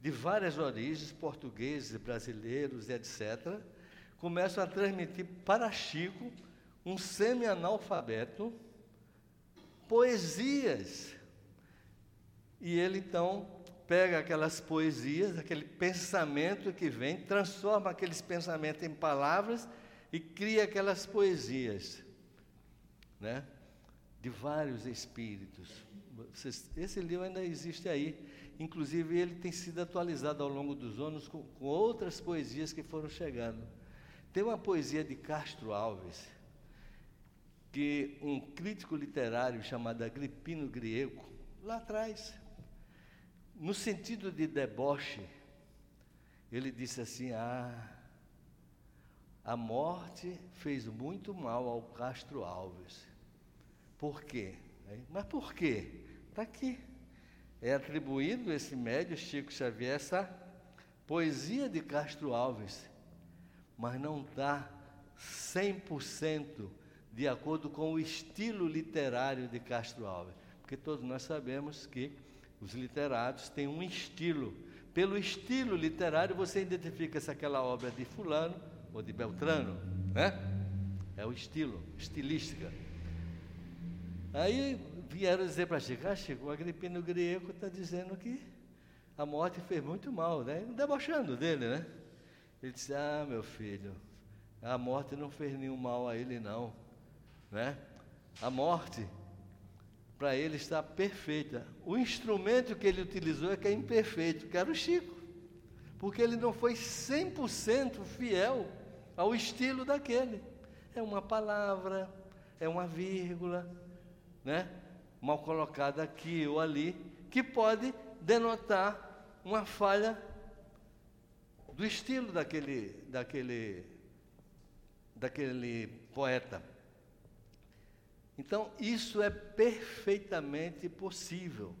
de várias origens, portugueses, brasileiros, etc., começam a transmitir para Chico, um semi-analfabeto, poesias. E ele então pega aquelas poesias, aquele pensamento que vem, transforma aqueles pensamentos em palavras e cria aquelas poesias, né? De vários espíritos. Esse livro ainda existe aí. Inclusive, ele tem sido atualizado ao longo dos anos com, com outras poesias que foram chegando. Tem uma poesia de Castro Alves, que um crítico literário chamado Agripino Grieco, lá atrás, no sentido de deboche, ele disse assim: Ah, a morte fez muito mal ao Castro Alves. Por quê? Mas por quê? Está aqui é atribuído esse médio Chico Xavier essa poesia de Castro Alves, mas não está 100% de acordo com o estilo literário de Castro Alves, porque todos nós sabemos que os literatos têm um estilo. Pelo estilo literário você identifica se aquela obra é de fulano ou de Beltrano, né? É o estilo, estilística. Aí vieram dizer para Chico, ah, Chico, o Agripino Grieco está dizendo que a morte fez muito mal, né? Debochando dele, né? Ele disse, ah, meu filho, a morte não fez nenhum mal a ele, não. Né? A morte, para ele, está perfeita. O instrumento que ele utilizou é que é imperfeito, que era o Chico. Porque ele não foi 100% fiel ao estilo daquele. É uma palavra, é uma vírgula, né? mal colocada aqui ou ali, que pode denotar uma falha do estilo daquele, daquele, daquele poeta. Então, isso é perfeitamente possível.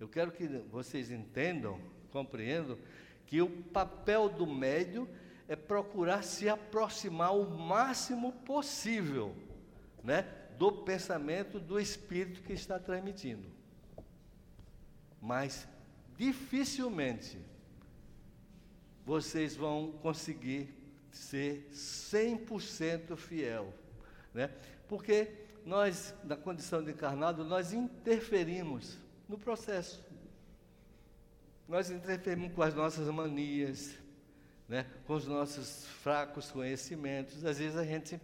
Eu quero que vocês entendam, compreendam, que o papel do médio é procurar se aproximar o máximo possível, né, do pensamento do espírito que está transmitindo. Mas dificilmente vocês vão conseguir ser 100% fiel, né? Porque nós, na condição de encarnado, nós interferimos no processo. Nós interferimos com as nossas manias, né? com os nossos fracos conhecimentos. Às vezes a gente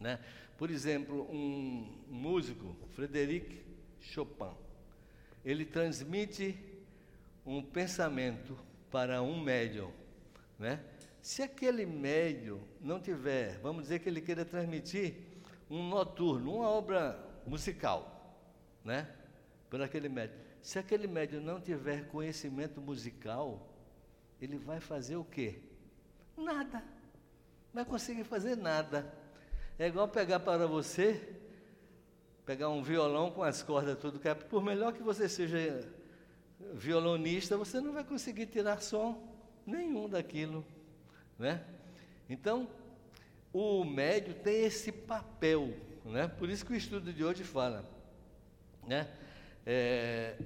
né? Por exemplo, um músico, Frederic Chopin, ele transmite um pensamento para um médium, né? Se aquele médium não tiver, vamos dizer que ele queira transmitir um noturno, uma obra musical, né? Por aquele médium. Se aquele médium não tiver conhecimento musical, ele vai fazer o quê? Nada. Não vai conseguir fazer nada. É igual pegar para você, pegar um violão com as cordas tudo é, por melhor que você seja violonista, você não vai conseguir tirar som nenhum daquilo, né? Então, o médio tem esse papel, né? Por isso que o estudo de hoje fala, né? É,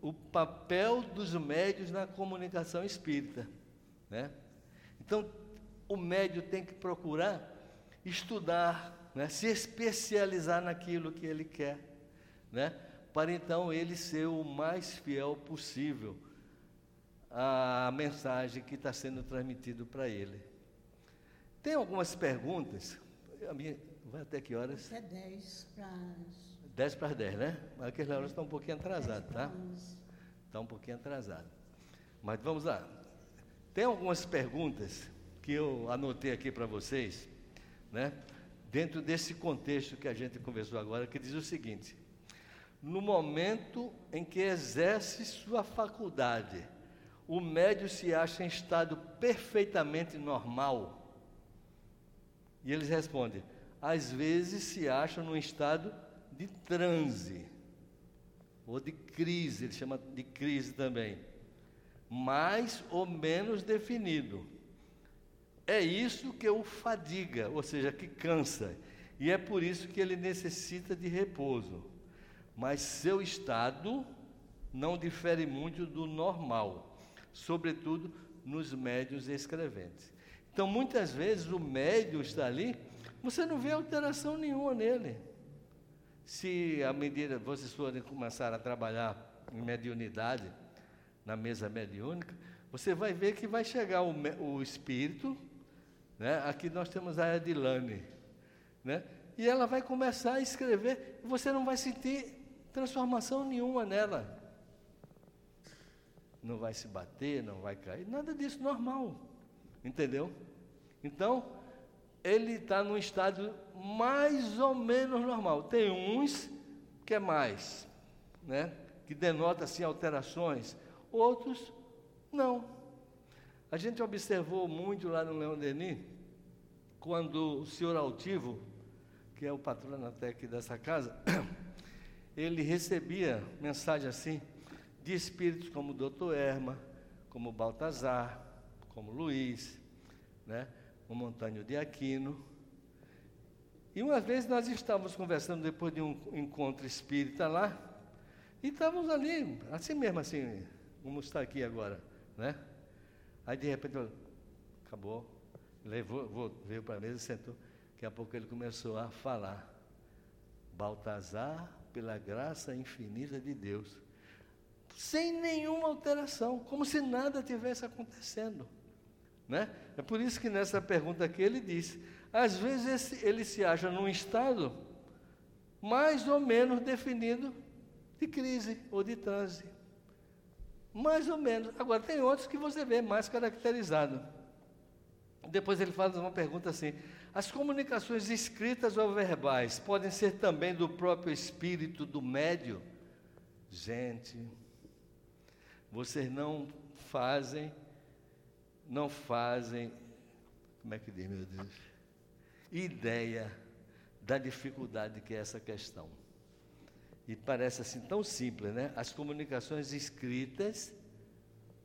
o papel dos médios na comunicação espírita, né? Então, o médio tem que procurar estudar, né, se especializar naquilo que ele quer, né, para então ele ser o mais fiel possível à mensagem que está sendo transmitida para ele. Tem algumas perguntas, Vai até que horas? Até 10 para 10 para as 10, né? Mas aquele horas está um pouquinho atrasado, tá? Está um pouquinho atrasado. Mas vamos lá. Tem algumas perguntas que eu anotei aqui para vocês, né? Dentro desse contexto que a gente conversou agora, que diz o seguinte: no momento em que exerce sua faculdade, o médio se acha em estado perfeitamente normal? E eles respondem: às vezes se acha num estado de transe, ou de crise, ele chama de crise também, mais ou menos definido. É isso que o fadiga, ou seja, que cansa, e é por isso que ele necessita de repouso. Mas seu estado não difere muito do normal, sobretudo nos médios escreventes. Então, muitas vezes o médio está ali, você não vê alteração nenhuma nele. Se à medida vocês forem começar a trabalhar em mediunidade, na mesa mediúnica, você vai ver que vai chegar o, o espírito, né? aqui nós temos a Edilane, né? e ela vai começar a escrever, e você não vai sentir transformação nenhuma nela. Não vai se bater, não vai cair, nada disso normal, entendeu? Então, ele está num estado mais ou menos normal. Tem uns que é mais, né? que denota assim alterações, outros não. A gente observou muito lá no Leão Denis, quando o senhor Altivo, que é o patrono até aqui dessa casa, ele recebia mensagem assim, de espíritos como o doutor Erma, como Baltazar, como Luiz, né? o Montânio de Aquino. E uma vez nós estávamos conversando depois de um encontro espírita lá, e estávamos ali, assim mesmo, assim, como está aqui agora, né? Aí de repente, acabou, levou, vou, veio para a mesa sentou. Daqui a pouco ele começou a falar. Baltazar, pela graça infinita de Deus, sem nenhuma alteração, como se nada tivesse acontecendo. Né? É por isso que nessa pergunta aqui ele diz: às vezes ele se acha num estado mais ou menos definido de crise ou de transe. Mais ou menos. Agora, tem outros que você vê mais caracterizado. Depois ele faz uma pergunta assim: as comunicações escritas ou verbais podem ser também do próprio espírito do médio? Gente, vocês não fazem não fazem, como é que diz, meu Deus? Ideia da dificuldade que é essa questão. E parece assim tão simples, né? As comunicações escritas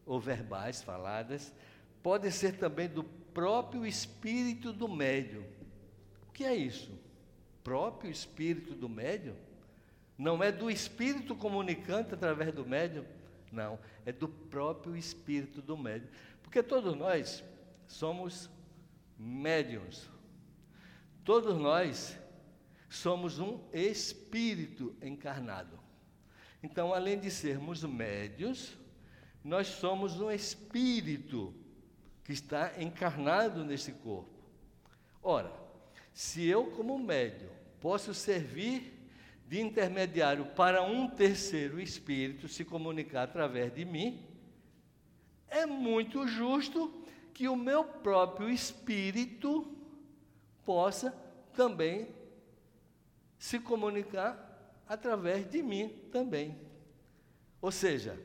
ou verbais, faladas, podem ser também do próprio espírito do médium. O que é isso? Próprio espírito do médium? Não é do espírito comunicante através do médium? Não, é do próprio espírito do médium. Porque todos nós somos médiums. Todos nós somos um espírito encarnado. Então, além de sermos médios, nós somos um espírito que está encarnado nesse corpo. Ora, se eu, como médio, posso servir de intermediário para um terceiro espírito se comunicar através de mim, é muito justo que o meu próprio espírito possa também se comunicar através de mim também. Ou seja,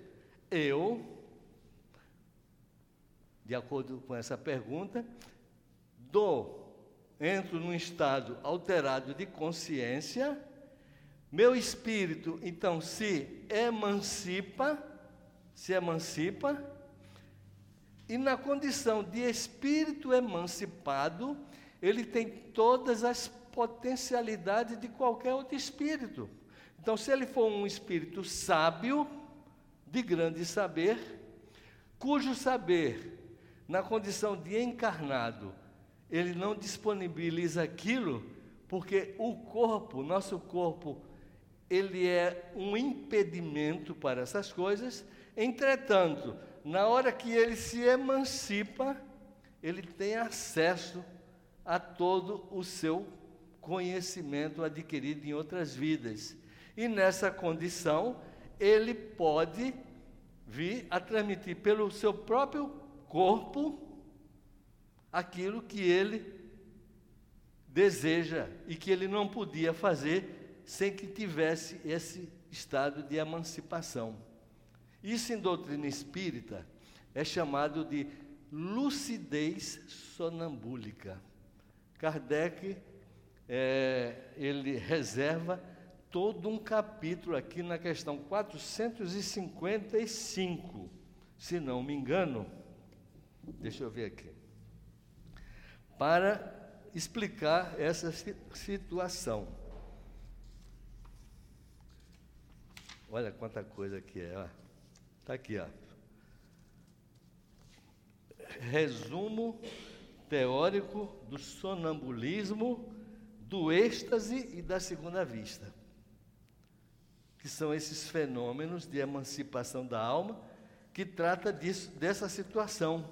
eu, de acordo com essa pergunta, dou, entro num estado alterado de consciência, meu espírito então se emancipa, se emancipa, e na condição de espírito emancipado, ele tem todas as potencialidades de qualquer outro espírito. Então, se ele for um espírito sábio, de grande saber, cujo saber, na condição de encarnado, ele não disponibiliza aquilo, porque o corpo, nosso corpo, ele é um impedimento para essas coisas, entretanto, na hora que ele se emancipa, ele tem acesso a todo o seu conhecimento adquirido em outras vidas. E nessa condição, ele pode vir a transmitir pelo seu próprio corpo aquilo que ele deseja e que ele não podia fazer sem que tivesse esse estado de emancipação. Isso em doutrina espírita é chamado de lucidez sonambúlica. Kardec é, ele reserva todo um capítulo aqui na questão 455, se não me engano. Deixa eu ver aqui. Para explicar essa situação. Olha quanta coisa que é. Está aqui, ó. Resumo teórico do sonambulismo, do êxtase e da segunda vista. Que são esses fenômenos de emancipação da alma que trata disso, dessa situação,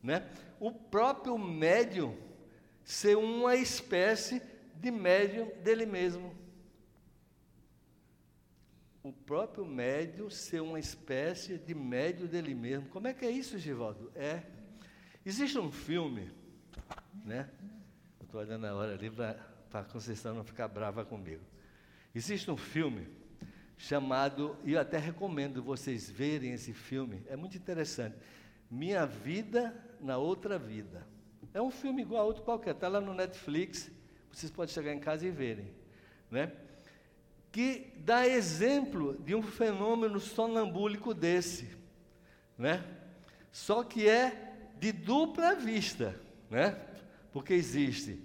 né? O próprio médium ser uma espécie de médium dele mesmo. O próprio médium ser uma espécie de médium dele mesmo. Como é que é isso, Givaldo? É. Existe um filme, né? Estou olhando a hora ali para a Conceição não ficar brava comigo. Existe um filme chamado, e eu até recomendo vocês verem esse filme, é muito interessante. Minha Vida na Outra Vida. É um filme igual a outro qualquer, está lá no Netflix, vocês podem chegar em casa e verem. Né? Que dá exemplo de um fenômeno sonambúlico desse. Né? Só que é de dupla vista. Né? Porque existe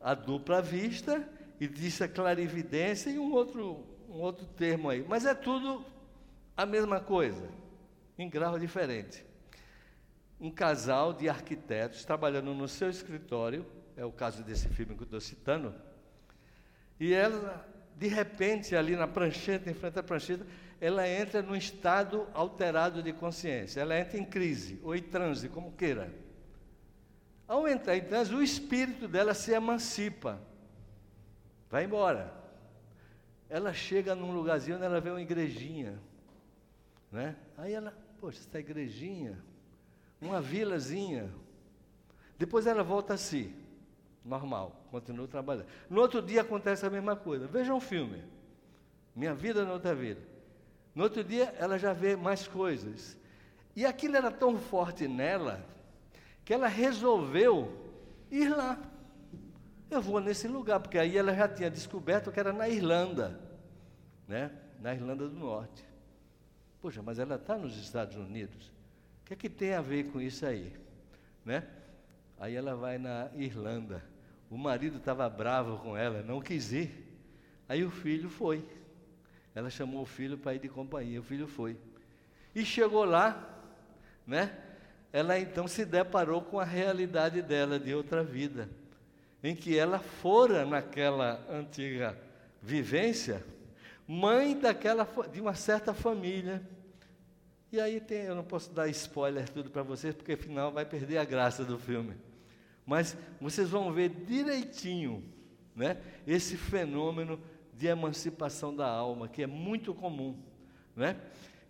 a dupla vista, existe a clarividência e um outro, um outro termo aí. Mas é tudo a mesma coisa, em grau diferente um casal de arquitetos trabalhando no seu escritório, é o caso desse filme que eu estou citando, e ela, de repente, ali na prancheta, em frente à prancheta, ela entra num estado alterado de consciência, ela entra em crise, ou em transe, como queira. Ao entrar em transe, o espírito dela se emancipa, vai embora. Ela chega num lugarzinho onde ela vê uma igrejinha, né? Aí ela, poxa, essa igrejinha, uma vilazinha. Depois ela volta a si, normal, continua trabalhando. No outro dia acontece a mesma coisa. Veja um filme. Minha vida na outra vida. No outro dia ela já vê mais coisas. E aquilo era tão forte nela que ela resolveu ir lá. Eu vou nesse lugar, porque aí ela já tinha descoberto que era na Irlanda, né? Na Irlanda do Norte. Poxa, mas ela está nos Estados Unidos que é que tem a ver com isso aí? Né? Aí ela vai na Irlanda. O marido estava bravo com ela, não quis ir. Aí o filho foi. Ela chamou o filho para ir de companhia. O filho foi. E chegou lá, né? Ela então se deparou com a realidade dela de outra vida, em que ela fora naquela antiga vivência, mãe daquela de uma certa família e aí tem, eu não posso dar spoiler tudo para vocês, porque afinal vai perder a graça do filme. Mas vocês vão ver direitinho, né, esse fenômeno de emancipação da alma, que é muito comum, né?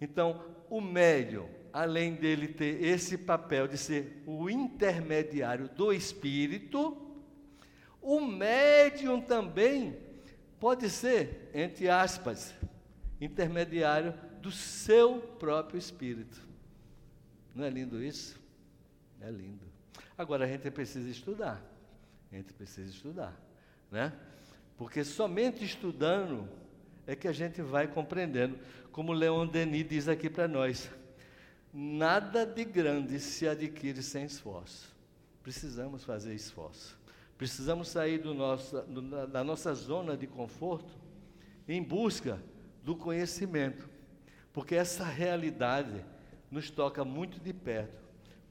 Então, o médium, além dele ter esse papel de ser o intermediário do espírito, o médium também pode ser, entre aspas, intermediário do seu próprio espírito. Não é lindo isso? É lindo. Agora a gente precisa estudar. A gente precisa estudar, né? Porque somente estudando é que a gente vai compreendendo, como Leon Denis diz aqui para nós. Nada de grande se adquire sem esforço. Precisamos fazer esforço. Precisamos sair do nosso, do, da nossa zona de conforto em busca do conhecimento. Porque essa realidade nos toca muito de perto,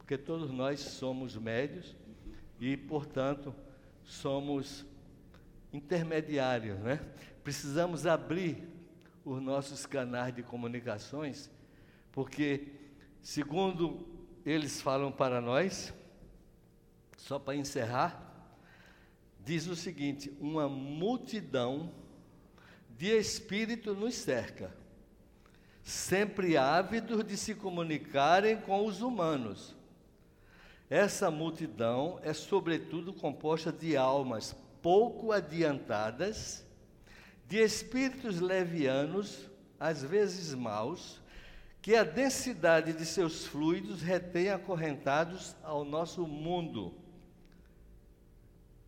porque todos nós somos médios e, portanto, somos intermediários, né? Precisamos abrir os nossos canais de comunicações, porque, segundo eles falam para nós, só para encerrar, diz o seguinte: uma multidão de espírito nos cerca, sempre ávidos de se comunicarem com os humanos. Essa multidão é, sobretudo, composta de almas pouco adiantadas, de espíritos levianos, às vezes maus, que a densidade de seus fluidos retém acorrentados ao nosso mundo.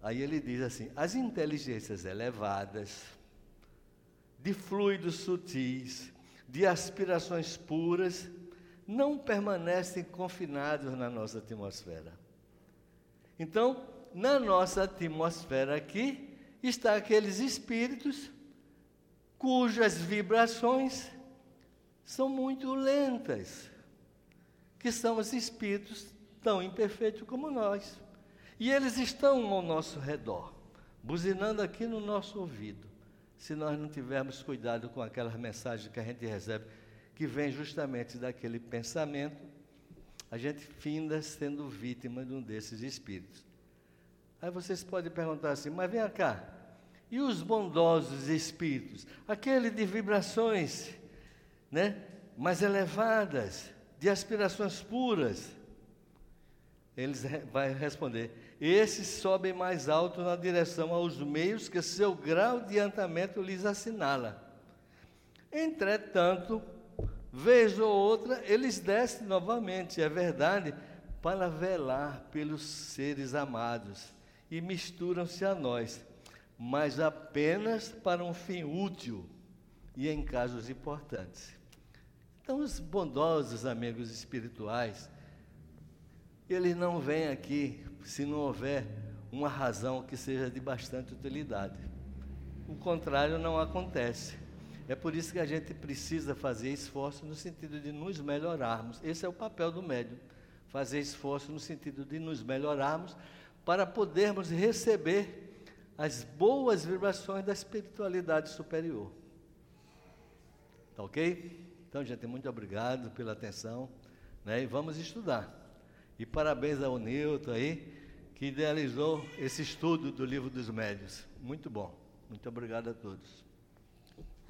Aí ele diz assim: as inteligências elevadas, de fluidos sutis, de aspirações puras, não permanecem confinados na nossa atmosfera. Então, na nossa atmosfera aqui, está aqueles espíritos cujas vibrações são muito lentas, que são os espíritos tão imperfeitos como nós. E eles estão ao nosso redor, buzinando aqui no nosso ouvido, se nós não tivermos cuidado com aquelas mensagens que a gente recebe, que vem justamente daquele pensamento, a gente finda sendo vítima de um desses espíritos. Aí vocês podem perguntar assim, mas vem cá, e os bondosos espíritos? Aquele de vibrações né, mais elevadas, de aspirações puras. Eles vai responder: esses sobem mais alto na direção aos meios que seu grau de adiantamento lhes assinala. Entretanto, vez ou outra, eles descem novamente, é verdade, para velar pelos seres amados e misturam-se a nós, mas apenas para um fim útil e em casos importantes. Então, os bondosos amigos espirituais, eles não vêm aqui se não houver uma razão que seja de bastante utilidade. O contrário não acontece. É por isso que a gente precisa fazer esforço no sentido de nos melhorarmos. Esse é o papel do médium. Fazer esforço no sentido de nos melhorarmos para podermos receber as boas vibrações da espiritualidade superior. Tá ok? Então, gente, muito obrigado pela atenção. Né? E vamos estudar. E parabéns ao Nilton aí, que idealizou esse estudo do livro dos médios. Muito bom. Muito obrigado a todos.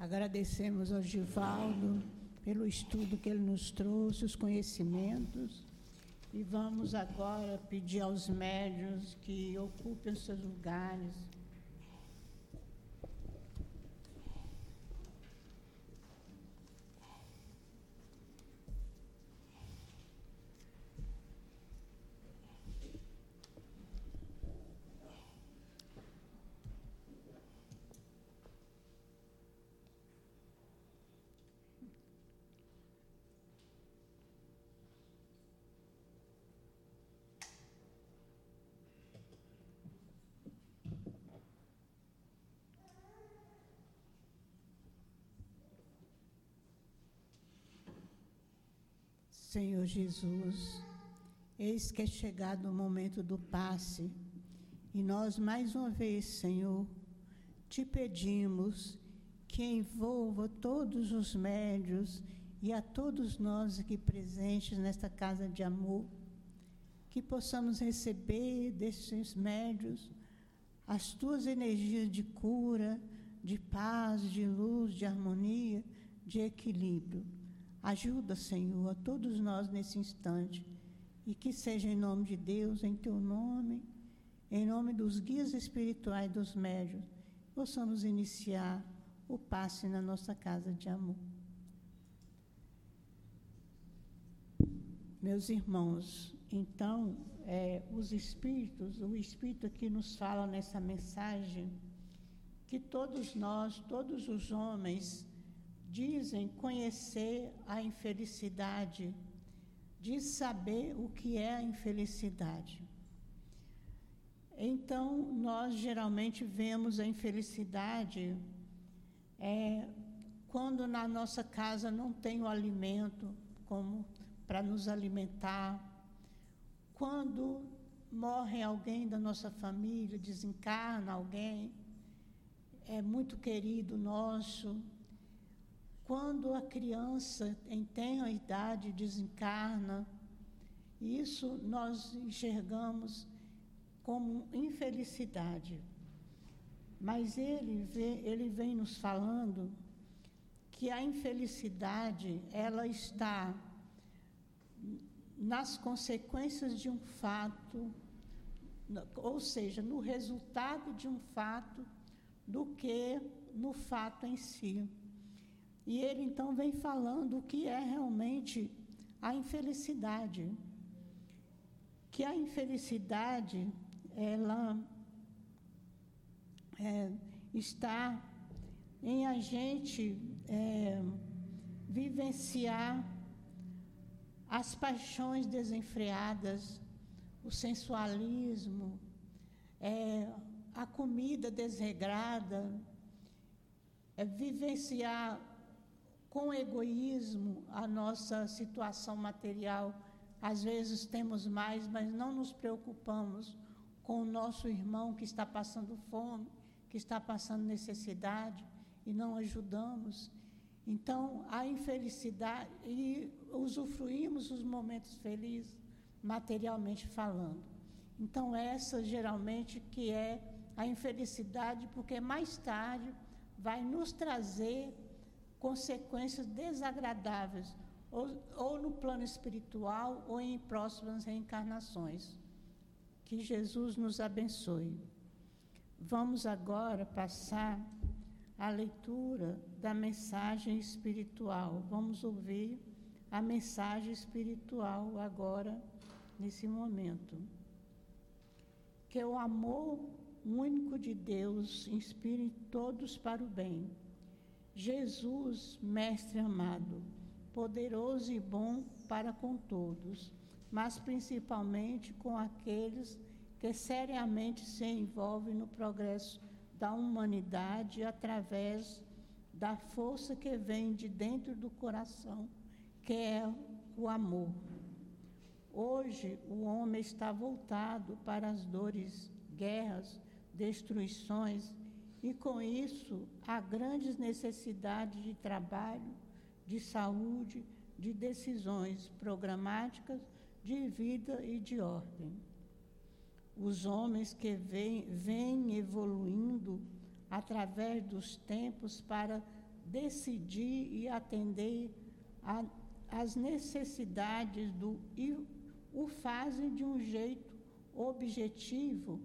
Agradecemos ao Givaldo pelo estudo que ele nos trouxe, os conhecimentos. E vamos agora pedir aos médios que ocupem seus lugares Senhor Jesus, eis que é chegado o momento do passe. E nós mais uma vez, Senhor, te pedimos que envolva todos os médios e a todos nós aqui presentes nesta casa de amor, que possamos receber desses médios as tuas energias de cura, de paz, de luz, de harmonia, de equilíbrio Ajuda, Senhor, a todos nós nesse instante. E que seja em nome de Deus, em teu nome, em nome dos guias espirituais dos médios, possamos iniciar o passe na nossa casa de amor. Meus irmãos, então, é, os espíritos, o espírito aqui nos fala nessa mensagem que todos nós, todos os homens, dizem conhecer a infelicidade, de saber o que é a infelicidade. Então, nós geralmente vemos a infelicidade é, quando na nossa casa não tem o alimento como para nos alimentar, quando morre alguém da nossa família, desencarna alguém, é muito querido nosso, quando a criança em tenra idade desencarna, isso nós enxergamos como infelicidade. Mas ele vem, ele vem nos falando que a infelicidade ela está nas consequências de um fato, ou seja, no resultado de um fato, do que no fato em si. E ele então vem falando o que é realmente a infelicidade. Que a infelicidade, ela é, está em a gente é, vivenciar as paixões desenfreadas, o sensualismo, é, a comida desregrada, é vivenciar com egoísmo a nossa situação material. Às vezes temos mais, mas não nos preocupamos com o nosso irmão que está passando fome, que está passando necessidade e não ajudamos. Então, a infelicidade, e usufruímos os momentos felizes, materialmente falando. Então, essa geralmente que é a infelicidade, porque mais tarde vai nos trazer consequências desagradáveis, ou, ou no plano espiritual ou em próximas reencarnações. Que Jesus nos abençoe. Vamos agora passar a leitura da mensagem espiritual. Vamos ouvir a mensagem espiritual agora, nesse momento. Que o amor único de Deus inspire todos para o bem. Jesus, Mestre amado, poderoso e bom para com todos, mas principalmente com aqueles que seriamente se envolvem no progresso da humanidade através da força que vem de dentro do coração, que é o amor. Hoje, o homem está voltado para as dores, guerras, destruições, e com isso há grandes necessidades de trabalho, de saúde, de decisões programáticas, de vida e de ordem. Os homens que vêm, evoluindo através dos tempos para decidir e atender às necessidades do e o fazem de um jeito objetivo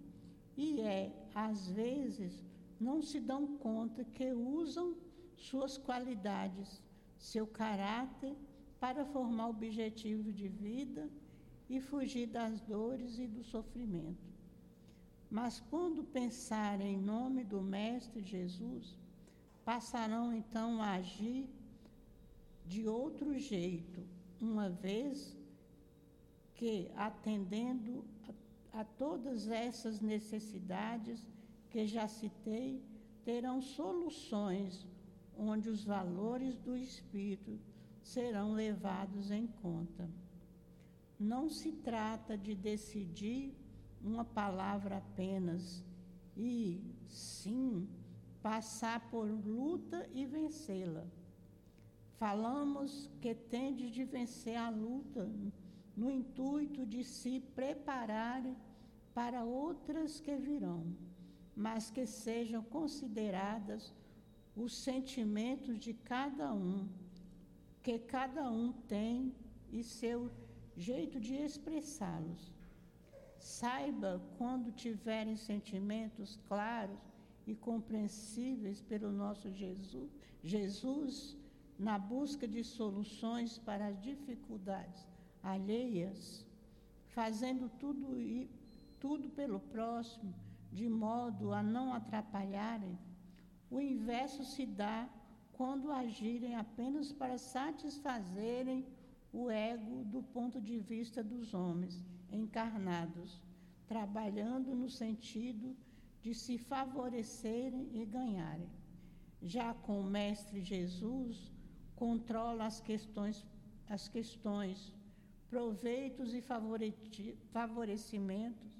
e é às vezes não se dão conta que usam suas qualidades, seu caráter para formar objetivo de vida e fugir das dores e do sofrimento. Mas quando pensarem em nome do Mestre Jesus, passarão então a agir de outro jeito, uma vez que, atendendo a, a todas essas necessidades que já citei, terão soluções onde os valores do Espírito serão levados em conta. Não se trata de decidir uma palavra apenas, e sim passar por luta e vencê-la. Falamos que tende de vencer a luta no intuito de se preparar para outras que virão, mas que sejam consideradas os sentimentos de cada um, que cada um tem e seu jeito de expressá-los. Saiba quando tiverem sentimentos claros e compreensíveis pelo nosso Jesus, Jesus na busca de soluções para as dificuldades alheias, fazendo tudo, tudo pelo próximo, de modo a não atrapalharem. O inverso se dá quando agirem apenas para satisfazerem o ego do ponto de vista dos homens encarnados, trabalhando no sentido de se favorecerem e ganharem. Já com o Mestre Jesus, controla as questões, as questões, proveitos e favorecimentos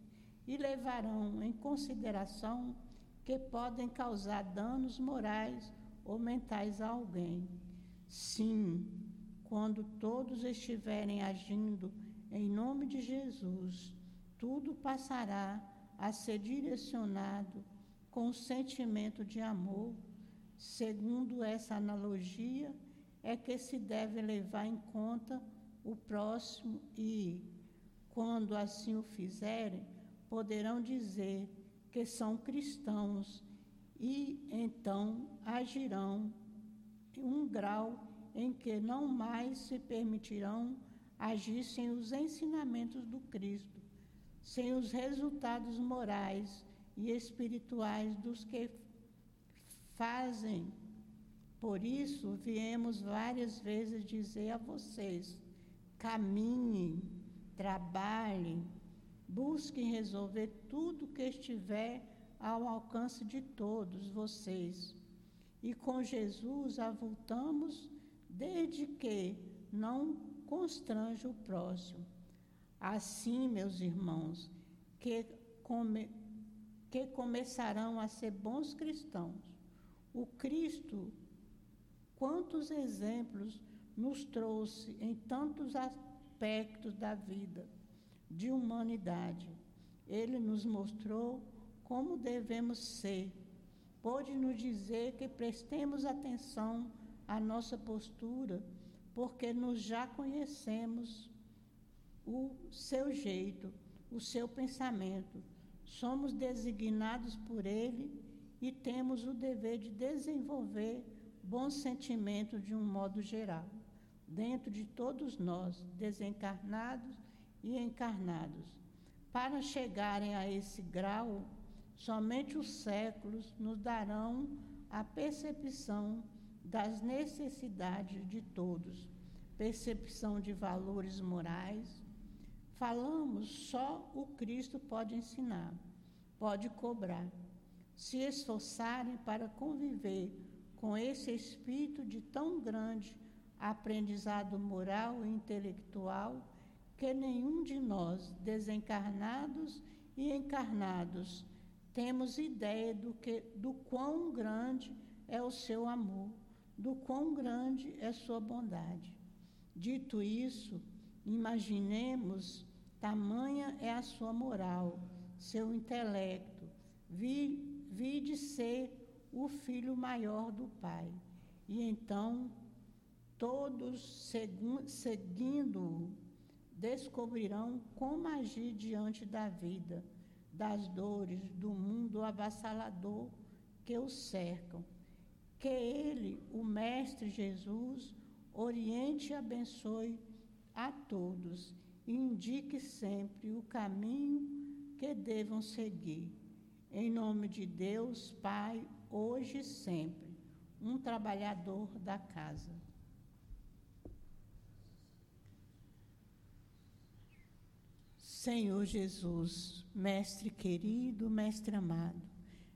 e levarão em consideração que podem causar danos morais ou mentais a alguém. Sim, quando todos estiverem agindo em nome de Jesus, tudo passará a ser direcionado com sentimento de amor. Segundo essa analogia, é que se deve levar em conta o próximo e, quando assim o fizerem, poderão dizer que são cristãos e então agirão em um grau em que não mais se permitirão agir sem os ensinamentos do Cristo, sem os resultados morais e espirituais dos que fazem. Por isso, viemos várias vezes dizer a vocês: caminhem, trabalhem, busquem resolver tudo que estiver ao alcance de todos vocês. E com Jesus avultamos desde que não constrange o próximo. Assim, meus irmãos, que, come, que começarão a ser bons cristãos. O Cristo, quantos exemplos nos trouxe em tantos aspectos da vida de humanidade. Ele nos mostrou como devemos ser. Pode nos dizer que prestemos atenção à nossa postura, porque nos já conhecemos o seu jeito, o seu pensamento. Somos designados por ele e temos o dever de desenvolver bons sentimentos de um modo geral, dentro de todos nós, desencarnados e encarnados. Para chegarem a esse grau, Somente os séculos nos darão a percepção das necessidades de todos, percepção de valores morais. Falamos, só o Cristo pode ensinar, pode cobrar. Se esforçarem para conviver com esse espírito de tão grande aprendizado moral e intelectual que nenhum de nós, desencarnados e encarnados, temos ideia do, que, do quão grande é o seu amor, do quão grande é sua bondade. Dito isso, imaginemos tamanha é a sua moral, seu intelecto, vi, vi de ser o filho maior do Pai. E então, todos seguindo-o, descobrirão como agir diante da vida das dores do mundo avassalador que o cercam. Que Ele, o Mestre Jesus, oriente e abençoe a todos e indique sempre o caminho que devam seguir. Em nome de Deus, Pai, hoje e sempre, um trabalhador da casa. Senhor Jesus, Mestre querido, Mestre amado,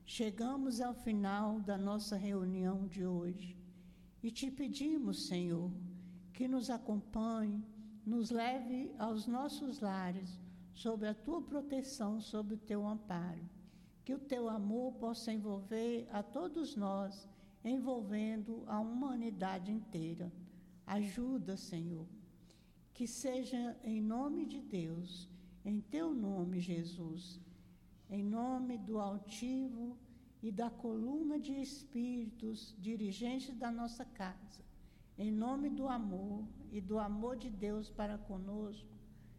chegamos ao final da nossa reunião de hoje e te pedimos, Senhor, que nos acompanhe, nos leve aos nossos lares, sob a tua proteção, sob o teu amparo. Que o teu amor possa envolver a todos nós, envolvendo a humanidade inteira. Ajuda, Senhor, que seja em nome de Deus em teu nome, Jesus, em nome do altivo e da coluna de espíritos dirigentes da nossa casa, em nome do amor e do amor de Deus para conosco,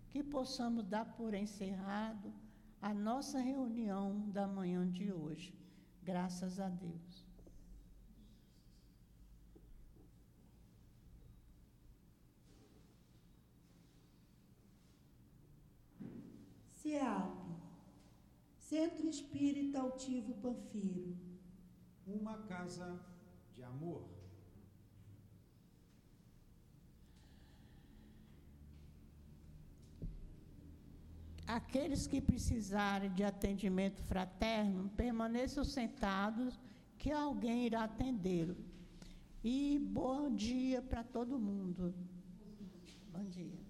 que possamos dar por encerrado a nossa reunião da manhã de hoje. Graças a Deus. CEAP, Centro Espírita Altivo Panfiro. Uma casa de amor. Aqueles que precisarem de atendimento fraterno, permaneçam sentados, que alguém irá atendê-lo. E bom dia para todo mundo. Bom dia.